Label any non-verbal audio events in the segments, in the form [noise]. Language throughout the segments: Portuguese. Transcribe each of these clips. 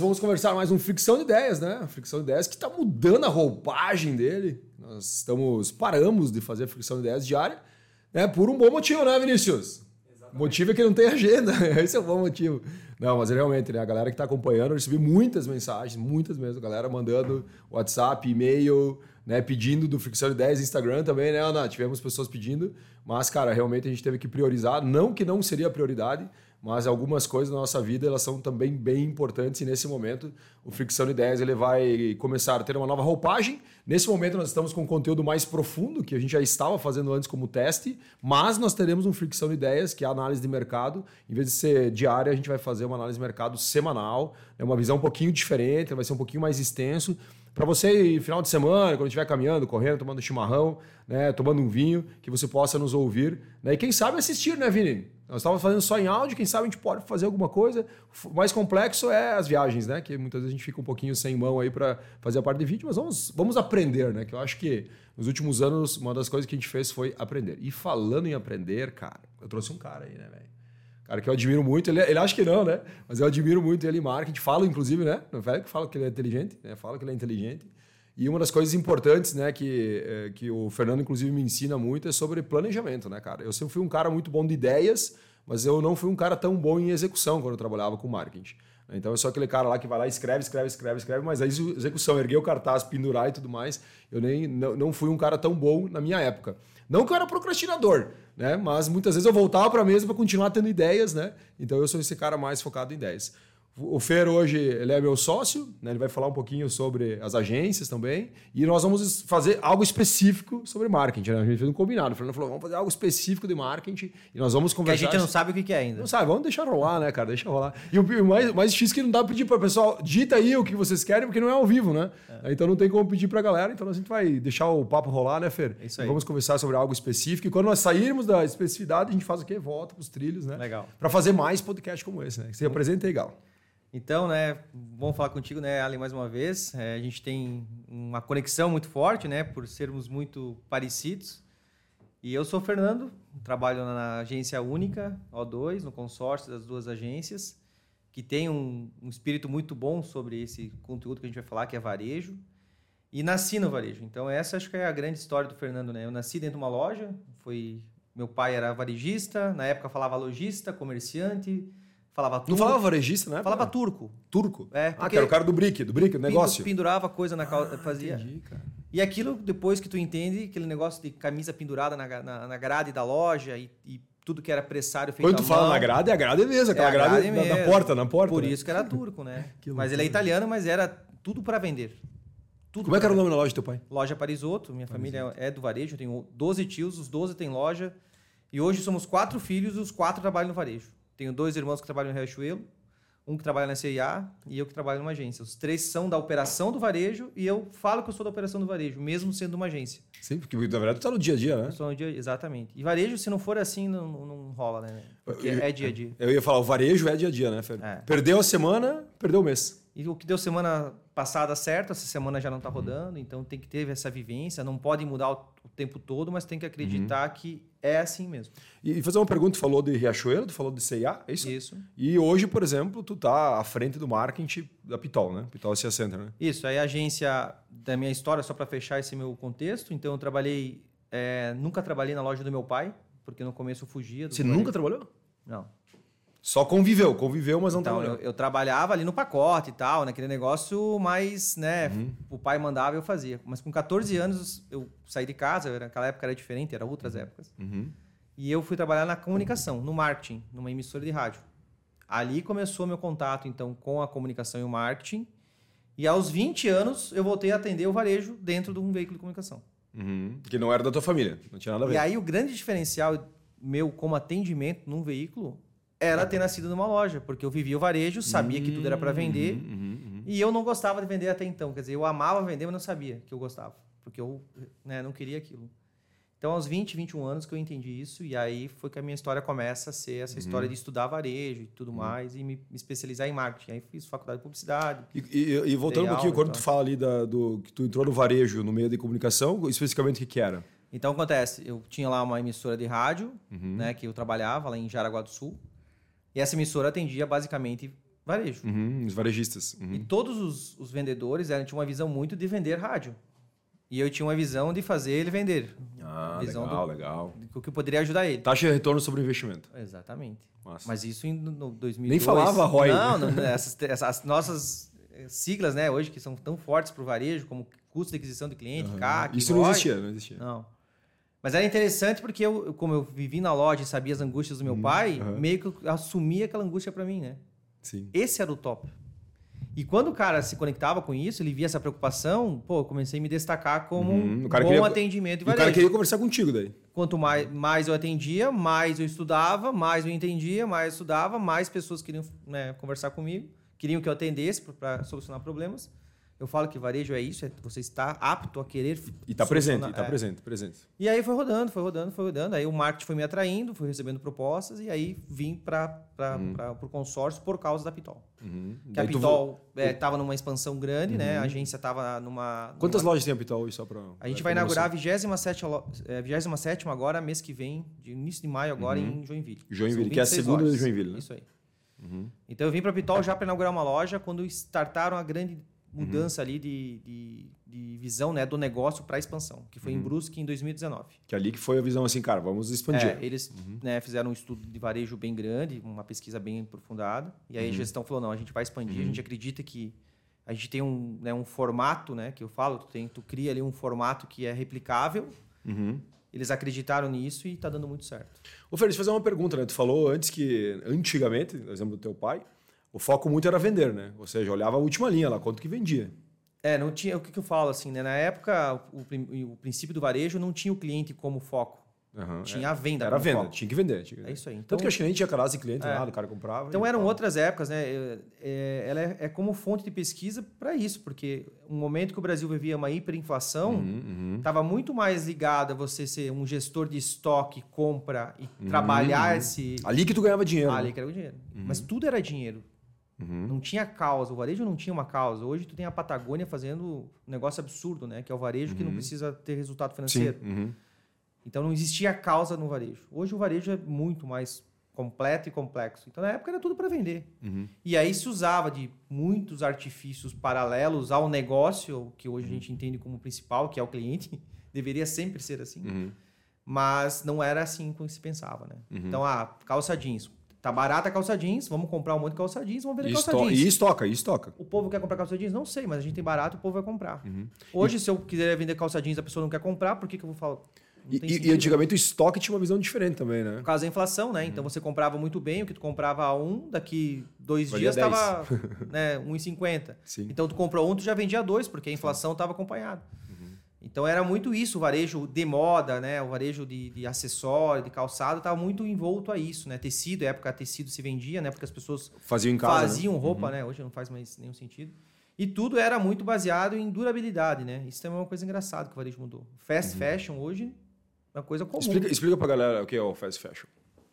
Vamos conversar mais um Fricção de Ideias, né? Fricção de Ideias que está mudando a roupagem dele. Nós estamos, paramos de fazer Fricção de Ideias diária, né? Por um bom motivo, né, Vinícius? Exatamente. O motivo é que não tem agenda. [laughs] Esse é o bom motivo. Não, mas realmente, né? A galera que está acompanhando, eu recebi muitas mensagens, muitas mesmo. A galera mandando WhatsApp, e-mail, né? Pedindo do Fricção de Ideias, Instagram também, né, Ana? Tivemos pessoas pedindo. Mas, cara, realmente a gente teve que priorizar. Não que não seria prioridade, mas algumas coisas na nossa vida elas são também bem importantes e nesse momento o Fricção de Ideias ele vai começar a ter uma nova roupagem. Nesse momento nós estamos com um conteúdo mais profundo que a gente já estava fazendo antes como teste, mas nós teremos um Fricção de Ideias que é a análise de mercado. Em vez de ser diária, a gente vai fazer uma análise de mercado semanal, é uma visão um pouquinho diferente, vai ser um pouquinho mais extenso para você final de semana, quando estiver caminhando, correndo, tomando chimarrão, né, tomando um vinho, que você possa nos ouvir, né, e quem sabe assistir, né, Vini? Nós estávamos fazendo só em áudio, quem sabe a gente pode fazer alguma coisa. O mais complexo é as viagens, né? Que muitas vezes a gente fica um pouquinho sem mão aí para fazer a parte de vídeo, mas vamos, vamos aprender, né? Que eu acho que nos últimos anos uma das coisas que a gente fez foi aprender. E falando em aprender, cara, eu trouxe um cara aí, né, velho? Cara que eu admiro muito, ele, ele acha que não, né? Mas eu admiro muito ele em marketing. Falo, inclusive, né? No velho que fala que ele é inteligente, né? Fala que ele é inteligente. E uma das coisas importantes, né, que, é, que o Fernando, inclusive, me ensina muito é sobre planejamento, né, cara? Eu sempre fui um cara muito bom de ideias, mas eu não fui um cara tão bom em execução quando eu trabalhava com marketing. Então eu sou aquele cara lá que vai lá, escreve, escreve, escreve, escreve, mas a execução, erguer o cartaz, pendurar e tudo mais, eu nem não, não fui um cara tão bom na minha época. Não que eu era procrastinador, né? Mas muitas vezes eu voltava para a mesa para continuar tendo ideias, né? Então eu sou esse cara mais focado em ideias. O Fer hoje ele é meu sócio, né? ele vai falar um pouquinho sobre as agências também. E nós vamos fazer algo específico sobre marketing. Né? A gente fez um combinado. O Fernando falou: vamos fazer algo específico de marketing e nós vamos conversar. Que a gente não sabe o que é ainda. Não sabe, vamos deixar rolar, né, cara? Deixa rolar. E o mais, mais difícil é que não dá para pedir para o pessoal, dita aí o que vocês querem, porque não é ao vivo, né? É. Então não tem como pedir para a galera. Então a gente vai deixar o papo rolar, né, Fer? É isso aí. vamos conversar sobre algo específico. E quando nós sairmos da especificidade, a gente faz o quê? Volta para os trilhos, né? Legal. Para fazer mais podcast como esse, né? Se apresenta aí, Gal. Então, né, vamos falar contigo, né, Ali, mais uma vez. É, a gente tem uma conexão muito forte, né, por sermos muito parecidos. E eu sou o Fernando, trabalho na agência única, O2, no consórcio das duas agências, que tem um, um espírito muito bom sobre esse conteúdo que a gente vai falar, que é varejo. E nasci no varejo. Então, essa acho que é a grande história do Fernando, né? Eu nasci dentro de uma loja, foi meu pai era varejista, na época falava lojista, comerciante, Falava turco. Não falava varejista, né? Falava turco. Turco? É. Ah, que era o cara do brick, do brick, do negócio. Pendurava coisa na ah, fazia. Entendi, cara. E aquilo, depois que tu entende, aquele negócio de camisa pendurada na, na, na grade da loja e, e, tudo que era pressário feito Quando tu fala na grade, é a grade mesmo, aquela é grade, grade mesmo. Na, porta, na porta. Por né? isso que era turco, né? [laughs] mas ele é italiano, mas era tudo para vender. Tudo Como é que era o nome da loja do teu pai? Loja Parisotto. Minha família é do varejo, eu tenho 12 tios, os 12 têm loja. E hoje somos quatro filhos e os quatro trabalham no varejo. Tenho dois irmãos que trabalham no Riachuelo, um que trabalha na CIA e eu que trabalho numa agência. Os três são da operação do varejo e eu falo que eu sou da operação do varejo, mesmo sendo uma agência. Sim, porque na verdade tu tá no dia a dia, né? Estou no dia, exatamente. E varejo, se não for assim, não, não rola, né? Porque eu, é dia a dia. Eu ia falar, o varejo é dia a dia, né, Fer? É. Perdeu a semana, perdeu o mês. E o que deu semana passada certo, essa semana já não está rodando, então tem que ter essa vivência, não pode mudar o, tempo todo, mas tem que acreditar uhum. que é assim mesmo. E fazer uma pergunta, tu falou de Riachuelo, tu falou de CIA, é isso? Isso. E hoje, por exemplo, tu tá à frente do marketing da Pitol, né? Pitol CIA Center, né? Isso, aí a agência da minha história, só para fechar esse meu contexto, então eu trabalhei, é, nunca trabalhei na loja do meu pai, porque no começo eu fugia. Você nunca trabalhou? Não. Só conviveu, conviveu, mas não então, trabalhou. Eu, eu, trabalhava ali no pacote e tal, naquele negócio mais, né? Uhum. O pai mandava e eu fazia. Mas com 14 anos eu saí de casa, naquela época era diferente, era outras uhum. épocas. Uhum. E eu fui trabalhar na comunicação, no marketing, numa emissora de rádio. Ali começou meu contato, então, com a comunicação e o marketing. E aos 20 anos eu voltei a atender o varejo dentro de um veículo de comunicação. Uhum. Que não era da tua família, não tinha nada a ver. E aí o grande diferencial meu como atendimento num veículo era ter nascido numa loja, porque eu vivia o varejo, sabia que tudo era para vender, uhum, uhum, uhum. e eu não gostava de vender até então. Quer dizer, eu amava vender, mas não sabia que eu gostava, porque eu né, não queria aquilo. Então, aos 20, 21 anos que eu entendi isso, e aí foi que a minha história começa a ser essa uhum. história de estudar varejo e tudo uhum. mais, e me, me, especializar em marketing. Aí fiz faculdade de publicidade. E, e, e voltando um pouquinho, quando tu fala ali da, do que tu entrou no varejo, no meio de comunicação, especificamente o que, que era? Então, acontece, eu tinha lá uma emissora de rádio, uhum. né, que eu trabalhava lá em Jaraguá do Sul, e essa emissora atendia basicamente Varejo. Uhum, os varejistas. Uhum. E todos os, os vendedores eram, tinham uma visão muito de vender rádio. E eu tinha uma visão de fazer ele vender. Ah, visão legal, do- legal. O que poderia ajudar ele. Taxa de retorno sobre investimento. Exatamente. Massa. Mas isso em no 2002. Nem falava ROI. Não, não essas, essas nossas eh, siglas, né, hoje que são tão fortes para o varejo, como custo de aquisição de cliente, CAC, Isso não existia, não existia. Não. Mas era interessante porque eu, como eu vivi na loja e sabia as angústias do meu pai, aham. meio que eu assumia aquela angústia para mim, né? Sim. Esse era o top. E quando o cara se conectava com isso, ele via essa preocupação, pô, eu comecei a me destacar como Uhum, um bom queria- atendimento E o cara queria conversar contigo daí. Quanto mais, mais eu atendia, mais eu estudava, mais eu entendia, mais eu estudava, mais pessoas queriam né, conversar comigo, queriam que eu atendesse para solucionar problemas. Eu falo que varejo é isso, é você está apto a querer E tá presente, solucionar- e tá é. presente, presente. E aí foi rodando, foi rodando, foi rodando. Aí o marketing foi me atraindo, fui recebendo propostas e aí vim para o consórcio por causa da Pitol. Uhum. Que Daí a tu- Pitol estava numa expansão grande, né? A agência estava numa... Quantas numa... lojas tem a Pitol só pra. A gente pra vai inaugurar a noção? 27 lo- é, 27 agora, mês que vem, de início de maio agora, em Joinville. Uhum. Joinville, que é a 26 segunda lojas. de Joinville, né? Isso aí. Então eu vim para Pitol já para inaugurar uma loja quando startaram a grande mudança ali de, de, de visão né, do negócio para expansão, que Uhum. foi em Brusque em 2019. Que ali que foi a visão assim, cara, vamos expandir. É, eles né, fizeram um estudo de varejo bem grande, uma pesquisa bem aprofundada. E aí a gestão falou: não, a gente vai expandir, a gente acredita que a gente tem um, né, um formato, né, que eu falo, tu, tem, tu cria ali um formato que é replicável. Uhum. Eles acreditaram nisso e está dando muito certo. Ô, Fer, deixa eu fazer uma pergunta, né? Tu falou antes que, antigamente, no exemplo do teu pai, o foco muito era vender, né? Ou seja, olhava a última linha lá, quanto que vendia. É, não tinha. O que, que eu falo assim, né? Na época, o, o princípio do varejo não tinha o cliente como foco. Aham, Tinha a venda Era a venda, foco. tinha que vender. Tinha que vender. É isso aí. Então, Tanto que acho que nem tinha cadastro de cliente, É. nada, o cara comprava. então eram outras épocas, né? É, é, ela é, é como fonte de pesquisa para isso, porque um momento que o Brasil vivia uma hiperinflação, Uhum, uhum. estava muito mais ligado a você ser um gestor de estoque, compra e trabalhar esse. Ali que tu ganhava dinheiro. Ali né? que era o dinheiro. Mas tudo era dinheiro. Uhum. Não tinha causa. O varejo não tinha uma causa. Hoje tu tem a Patagônia fazendo um negócio absurdo, né? Que é o varejo que não precisa ter resultado financeiro. uhum. Então não existia causa no varejo. Hoje o varejo é muito mais completo e complexo. Então na época era tudo para vender. Uhum. E aí se usava de muitos artifícios paralelos ao negócio, que hoje a gente entende como principal, que é o cliente. [laughs] Deveria sempre ser assim. Uhum. Mas não era assim como se pensava, né? Então, ah, calça jeans. Tá barata a calça jeans, vamos comprar um monte de calça jeans, vamos vender E, calça jeans. e estoca, e estoca. O povo quer comprar calça jeans? Não sei, mas a gente tem barato, o povo vai comprar. Uhum. Hoje, se eu quiser vender calça jeans e a pessoa não quer comprar, por que, que eu vou falar? E, e- e antigamente o estoque tinha uma visão diferente também, né? Por causa da inflação, né? Então você comprava muito bem, o que tu comprava a um, daqui dois Valia dias estava [laughs] né, 1,50. Sim. Então tu comprou um, tu já vendia dois, porque a inflação estava acompanhada. Então era muito isso, o varejo de moda, né? O varejo de, de acessório, de calçado, estava muito envolto a isso, né? Tecido, época tecido se vendia, né? Porque as pessoas Faziam em casa. né? faziam roupa, né? Hoje não faz mais nenhum sentido. E tudo era muito baseado em durabilidade, né? Isso também é uma coisa engraçada que o varejo mudou. Fast fashion hoje é uma coisa comum. Explica, explica pra galera o que é o fast fashion.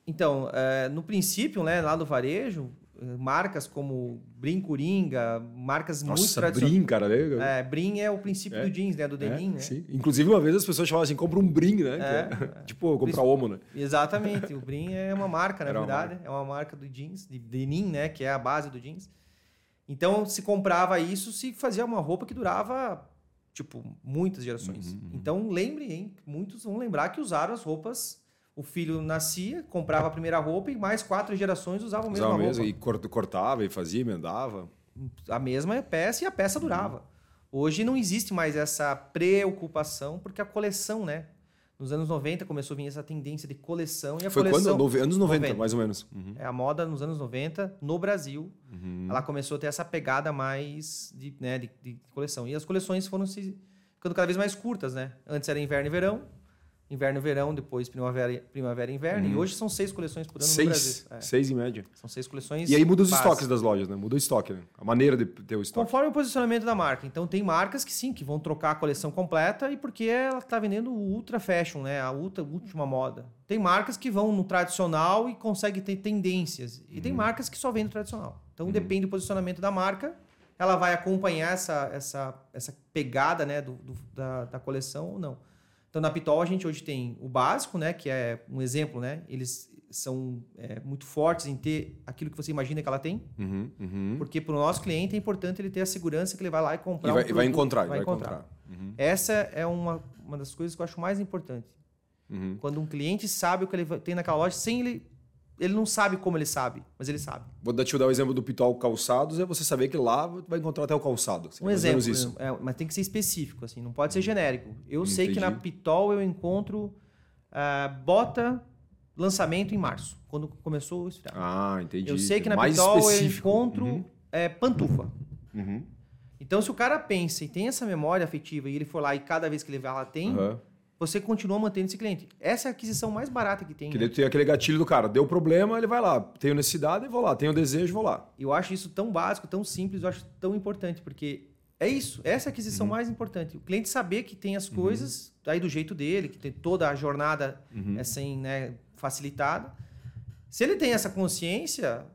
Então, é, no princípio, né, lá do varejo, marcas como Brim Coringa, marcas muito Nossa, tradicionais. brim, cara. Né? É, Brim é o princípio É. do jeans, né? Do denim, É, né? sim. Inclusive, uma vez as pessoas falavam assim, compra um brim, né? É, é- [laughs] tipo, comprar homo, né? Exatamente. O Brim é uma marca, na Era uma verdade. É uma marca do jeans, de denim, né? Que é a base do jeans. Então, se comprava isso, se fazia uma roupa que durava, tipo, muitas gerações. Uhum, Então, lembre, hein? Muitos vão lembrar que usaram as roupas. O filho nascia, comprava a primeira roupa e mais quatro gerações usavam a mesma Usava roupa. e cort- cortava, e fazia, emendava. a mesma peça e a peça durava. Hoje não existe mais essa preocupação, porque a coleção, né? Nos anos 90 começou a vir essa tendência de coleção e a Foi coleção quando? Anos 90, 90. mais ou menos. Uhum. é a moda nos anos 90 no Brasil. Uhum. Ela começou a ter essa pegada mais de, né, de, de coleção. E as coleções foram se ficando cada vez mais curtas, né? Antes era inverno e verão, inverno e verão, depois primavera, primavera e inverno. E hoje são seis coleções por ano no Brasil. Seis. É, Seis em média. são seis coleções. E aí muda os base. estoques das lojas, né? Muda o estoque, né? A maneira de ter o estoque. Conforme o posicionamento da marca. Então tem marcas que sim, que vão trocar a coleção completa e porque ela está vendendo o ultra fashion, né? A ultra, última moda. Tem marcas que vão no tradicional e conseguem ter tendências. E tem marcas que só vendem tradicional. Então depende do posicionamento da marca, ela vai acompanhar essa, essa, essa pegada né, do, do- da, da coleção ou não. Então na Pitol a gente hoje tem o básico, né? Que é um exemplo, né? Eles são é, muito fortes em ter aquilo que você imagina que ela tem. Uhum, uhum. Porque para o nosso cliente é importante ele ter a segurança que ele vai lá e comprar. E vai, um e vai produto, encontrar. vai vai encontrar. Uhum, Essa é uma, uma das coisas que eu acho mais importante. uhum. Quando um cliente sabe o que ele tem naquela loja, sem ele. Ele não sabe como ele sabe, mas ele sabe. Vou dar- te dar o exemplo do Pitol Calçados, é você saber que lá vai encontrar até o calçado. Seria Um exemplo, Isso. é, mas tem que ser específico, assim, não pode ser genérico. Eu sei que na Entendi. Pitol eu encontro ah, bota lançamento em março, quando começou o esfriar. Ah, entendi. eu sei que na mais Pitol eu específico. encontro Uhum, é, pantufa. uhum. Então, se o cara pensa e tem essa memória afetiva e ele for lá e cada vez que ele vai lá tem, Aham. Você continua mantendo esse cliente. Essa é a aquisição mais barata que tem. Que né? tem aquele gatilho do cara. Deu problema, ele vai lá. Tenho necessidade, vou lá. Tenho desejo, vou lá. Eu acho isso tão básico, tão simples, eu acho tão importante, porque é isso, essa é a aquisição mais importante. O cliente saber que tem as coisas aí do jeito dele, que tem toda a jornada assim, né, facilitada. Se ele tem essa consciência,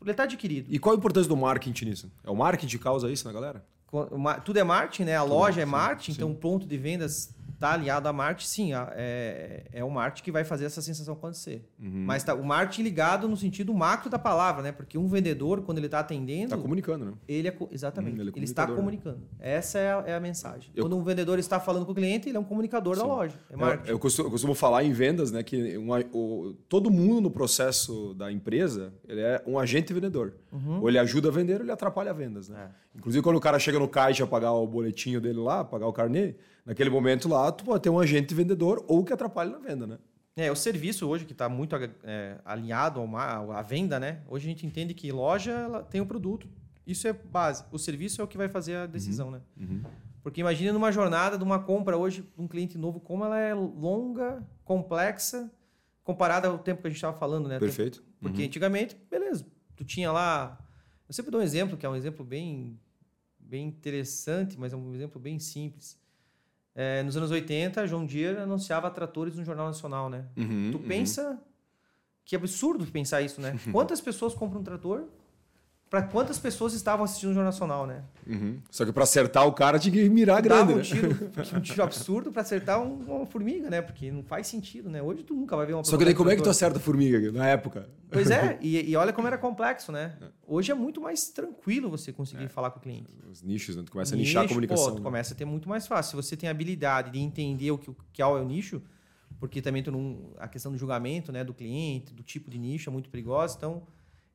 ele está adquirido. E qual a importância do marketing nisso? É o marketing que causa isso na galera? O ma- Tudo é marketing, né? A loja é marketing, sim. então o ponto de vendas está aliado a marketing, sim, a- é, é o marketing que vai fazer essa sensação acontecer. Uhum. Mas tá, o marketing ligado no sentido macro da palavra, né? Porque um vendedor, quando ele está atendendo, Tá comunicando, né? ele é exatamente, Hum, ele ele, é está comunicador, comunicando. Essa é a, é a mensagem. Eu- Quando um vendedor está falando com o cliente, ele é um comunicador da Sim. loja. É Eu, marketing. eu costumo, eu costumo falar em vendas, né, que um a- o- todo mundo no processo da empresa ele é um agente vendedor. Ou ele ajuda a vender ou ele atrapalha vendas. Né? Inclusive, quando o cara chega no caixa pagar o boletinho dele lá, pagar o carnê, naquele momento lá, tu pode ter um agente vendedor ou que atrapalha na venda. Né? É, o serviço hoje que está muito é, alinhado à venda, né? Hoje a gente entende que loja ela tem o produto. Isso é base. O serviço é o que vai fazer a decisão, né? Porque imagine numa jornada de uma compra hoje de um cliente novo, como ela é longa, complexa, comparada ao tempo que a gente estava falando, né? Perfeito? Porque antigamente, beleza, tu tinha lá. Eu sempre dou um exemplo, que é um exemplo bem, bem interessante, mas é um exemplo bem simples. É, nos anos 80, João Deere anunciava tratores no Jornal Nacional, né? Uhum, tu uhum. pensa. Que absurdo pensar isso, né? [laughs] Quantas pessoas compram um trator? Para quantas pessoas estavam assistindo o Jornal Nacional, né? Uhum. Só que para acertar o cara tinha que mirar grande. um né? tiro, [laughs] um tiro absurdo para acertar um- uma formiga, né? Porque não faz sentido, né? Hoje tu nunca vai ver uma Só que daí como é que tu acerta a formiga na época? Pois é, [laughs] e, e olha como era complexo, né? Hoje é muito mais tranquilo você conseguir falar com o cliente. Os nichos, né? Tu começa a nichar a Nicho, comunicação. Pô, tu né? começa a ter muito mais fácil. Se você tem a habilidade de entender o que, o que é o nicho, porque também tu não, a questão do julgamento né, do cliente, do tipo de nicho é muito perigosa. Então,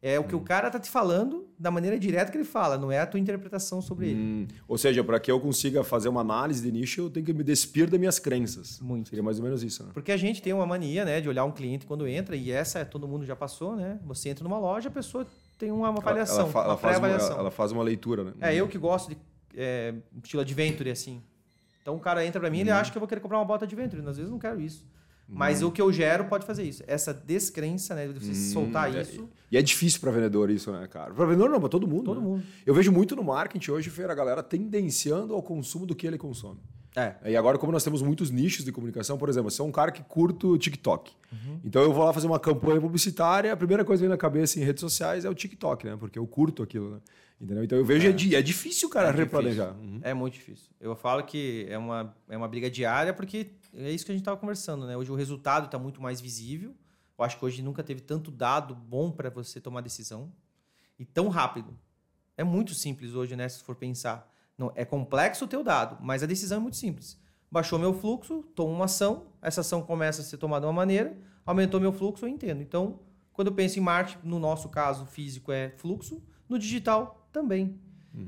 é o que Hum. o cara tá te falando da maneira direta que ele fala, não é a tua interpretação sobre ele. Hum, ou seja, para que eu consiga fazer uma análise de nicho, eu tenho que me despir das minhas crenças. Muito. Seria mais ou menos isso, né? Porque a gente tem uma mania, né, de olhar um cliente quando entra, e essa é, todo mundo já passou, né? Você entra numa loja, a pessoa tem uma avaliação, ela, ela faz uma, pré-avaliação. ela faz uma leitura, né? É, eu que gosto de é, estilo adventure, assim. Então o cara entra pra mim, ele acha que eu vou querer comprar uma bota adventure. Às vezes eu não quero isso. Mas o que eu gero pode fazer isso. Essa descrença, né? De você soltar é- isso. E é difícil para vendedor isso, né, cara? Para vendedor não, para todo mundo. Todo né? mundo. Eu vejo muito no marketing hoje, Feira, a galera tendenciando ao consumo do que ele consome. É. E agora, como nós temos muitos nichos de comunicação, por exemplo, você é um cara que curta o TikTok. Uhum. Então eu vou lá fazer uma campanha publicitária, a primeira coisa que vem na cabeça em redes sociais é o TikTok, né? Porque eu curto aquilo, né? Entendeu? Então eu vejo, é, di- é difícil, cara, É replanejar. Uhum. É muito difícil. Eu falo que é uma, é uma briga diária, porque é isso que a gente estava conversando, né? Hoje o resultado está muito mais visível. Eu acho que hoje nunca teve tanto dado bom para você tomar decisão. E tão rápido. É muito simples hoje, né? Se for pensar. Não, é complexo o teu dado, mas a decisão é muito simples. Baixou meu fluxo, tomo uma ação, essa ação começa a ser tomada de uma maneira, aumentou meu fluxo, eu entendo. Então, quando eu penso em marketing, no nosso caso físico é fluxo, no digital também.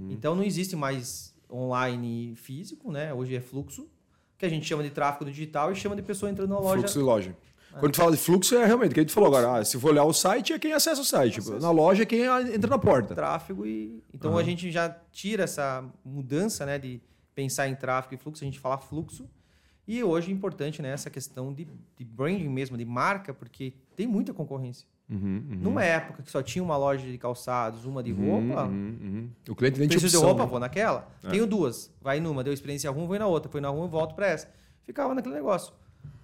Então não existe mais online físico, né? Hoje é fluxo, que a gente chama de tráfego digital e chama de pessoa entrando na loja. Fluxo de loja. Quando tu fala de fluxo, é realmente o que a gente falou agora. Ah, se for olhar o site, é quem acessa o site. Tipo, na loja é quem entra na porta. tráfego e então a gente já tira essa mudança, né, de pensar em tráfego e fluxo, a gente fala fluxo. E hoje é importante, né, essa questão de, de branding mesmo, de marca, porque tem muita concorrência. Uhum, uhum. Numa época que só tinha uma loja de calçados, uma de roupa, Uhum, uhum. O cliente nem tinha Preciso de opção, roupa, né? vou naquela. Tenho duas. Vai numa, deu experiência ruim, vou na outra. Foi na ruim, volto para essa. Ficava naquele negócio.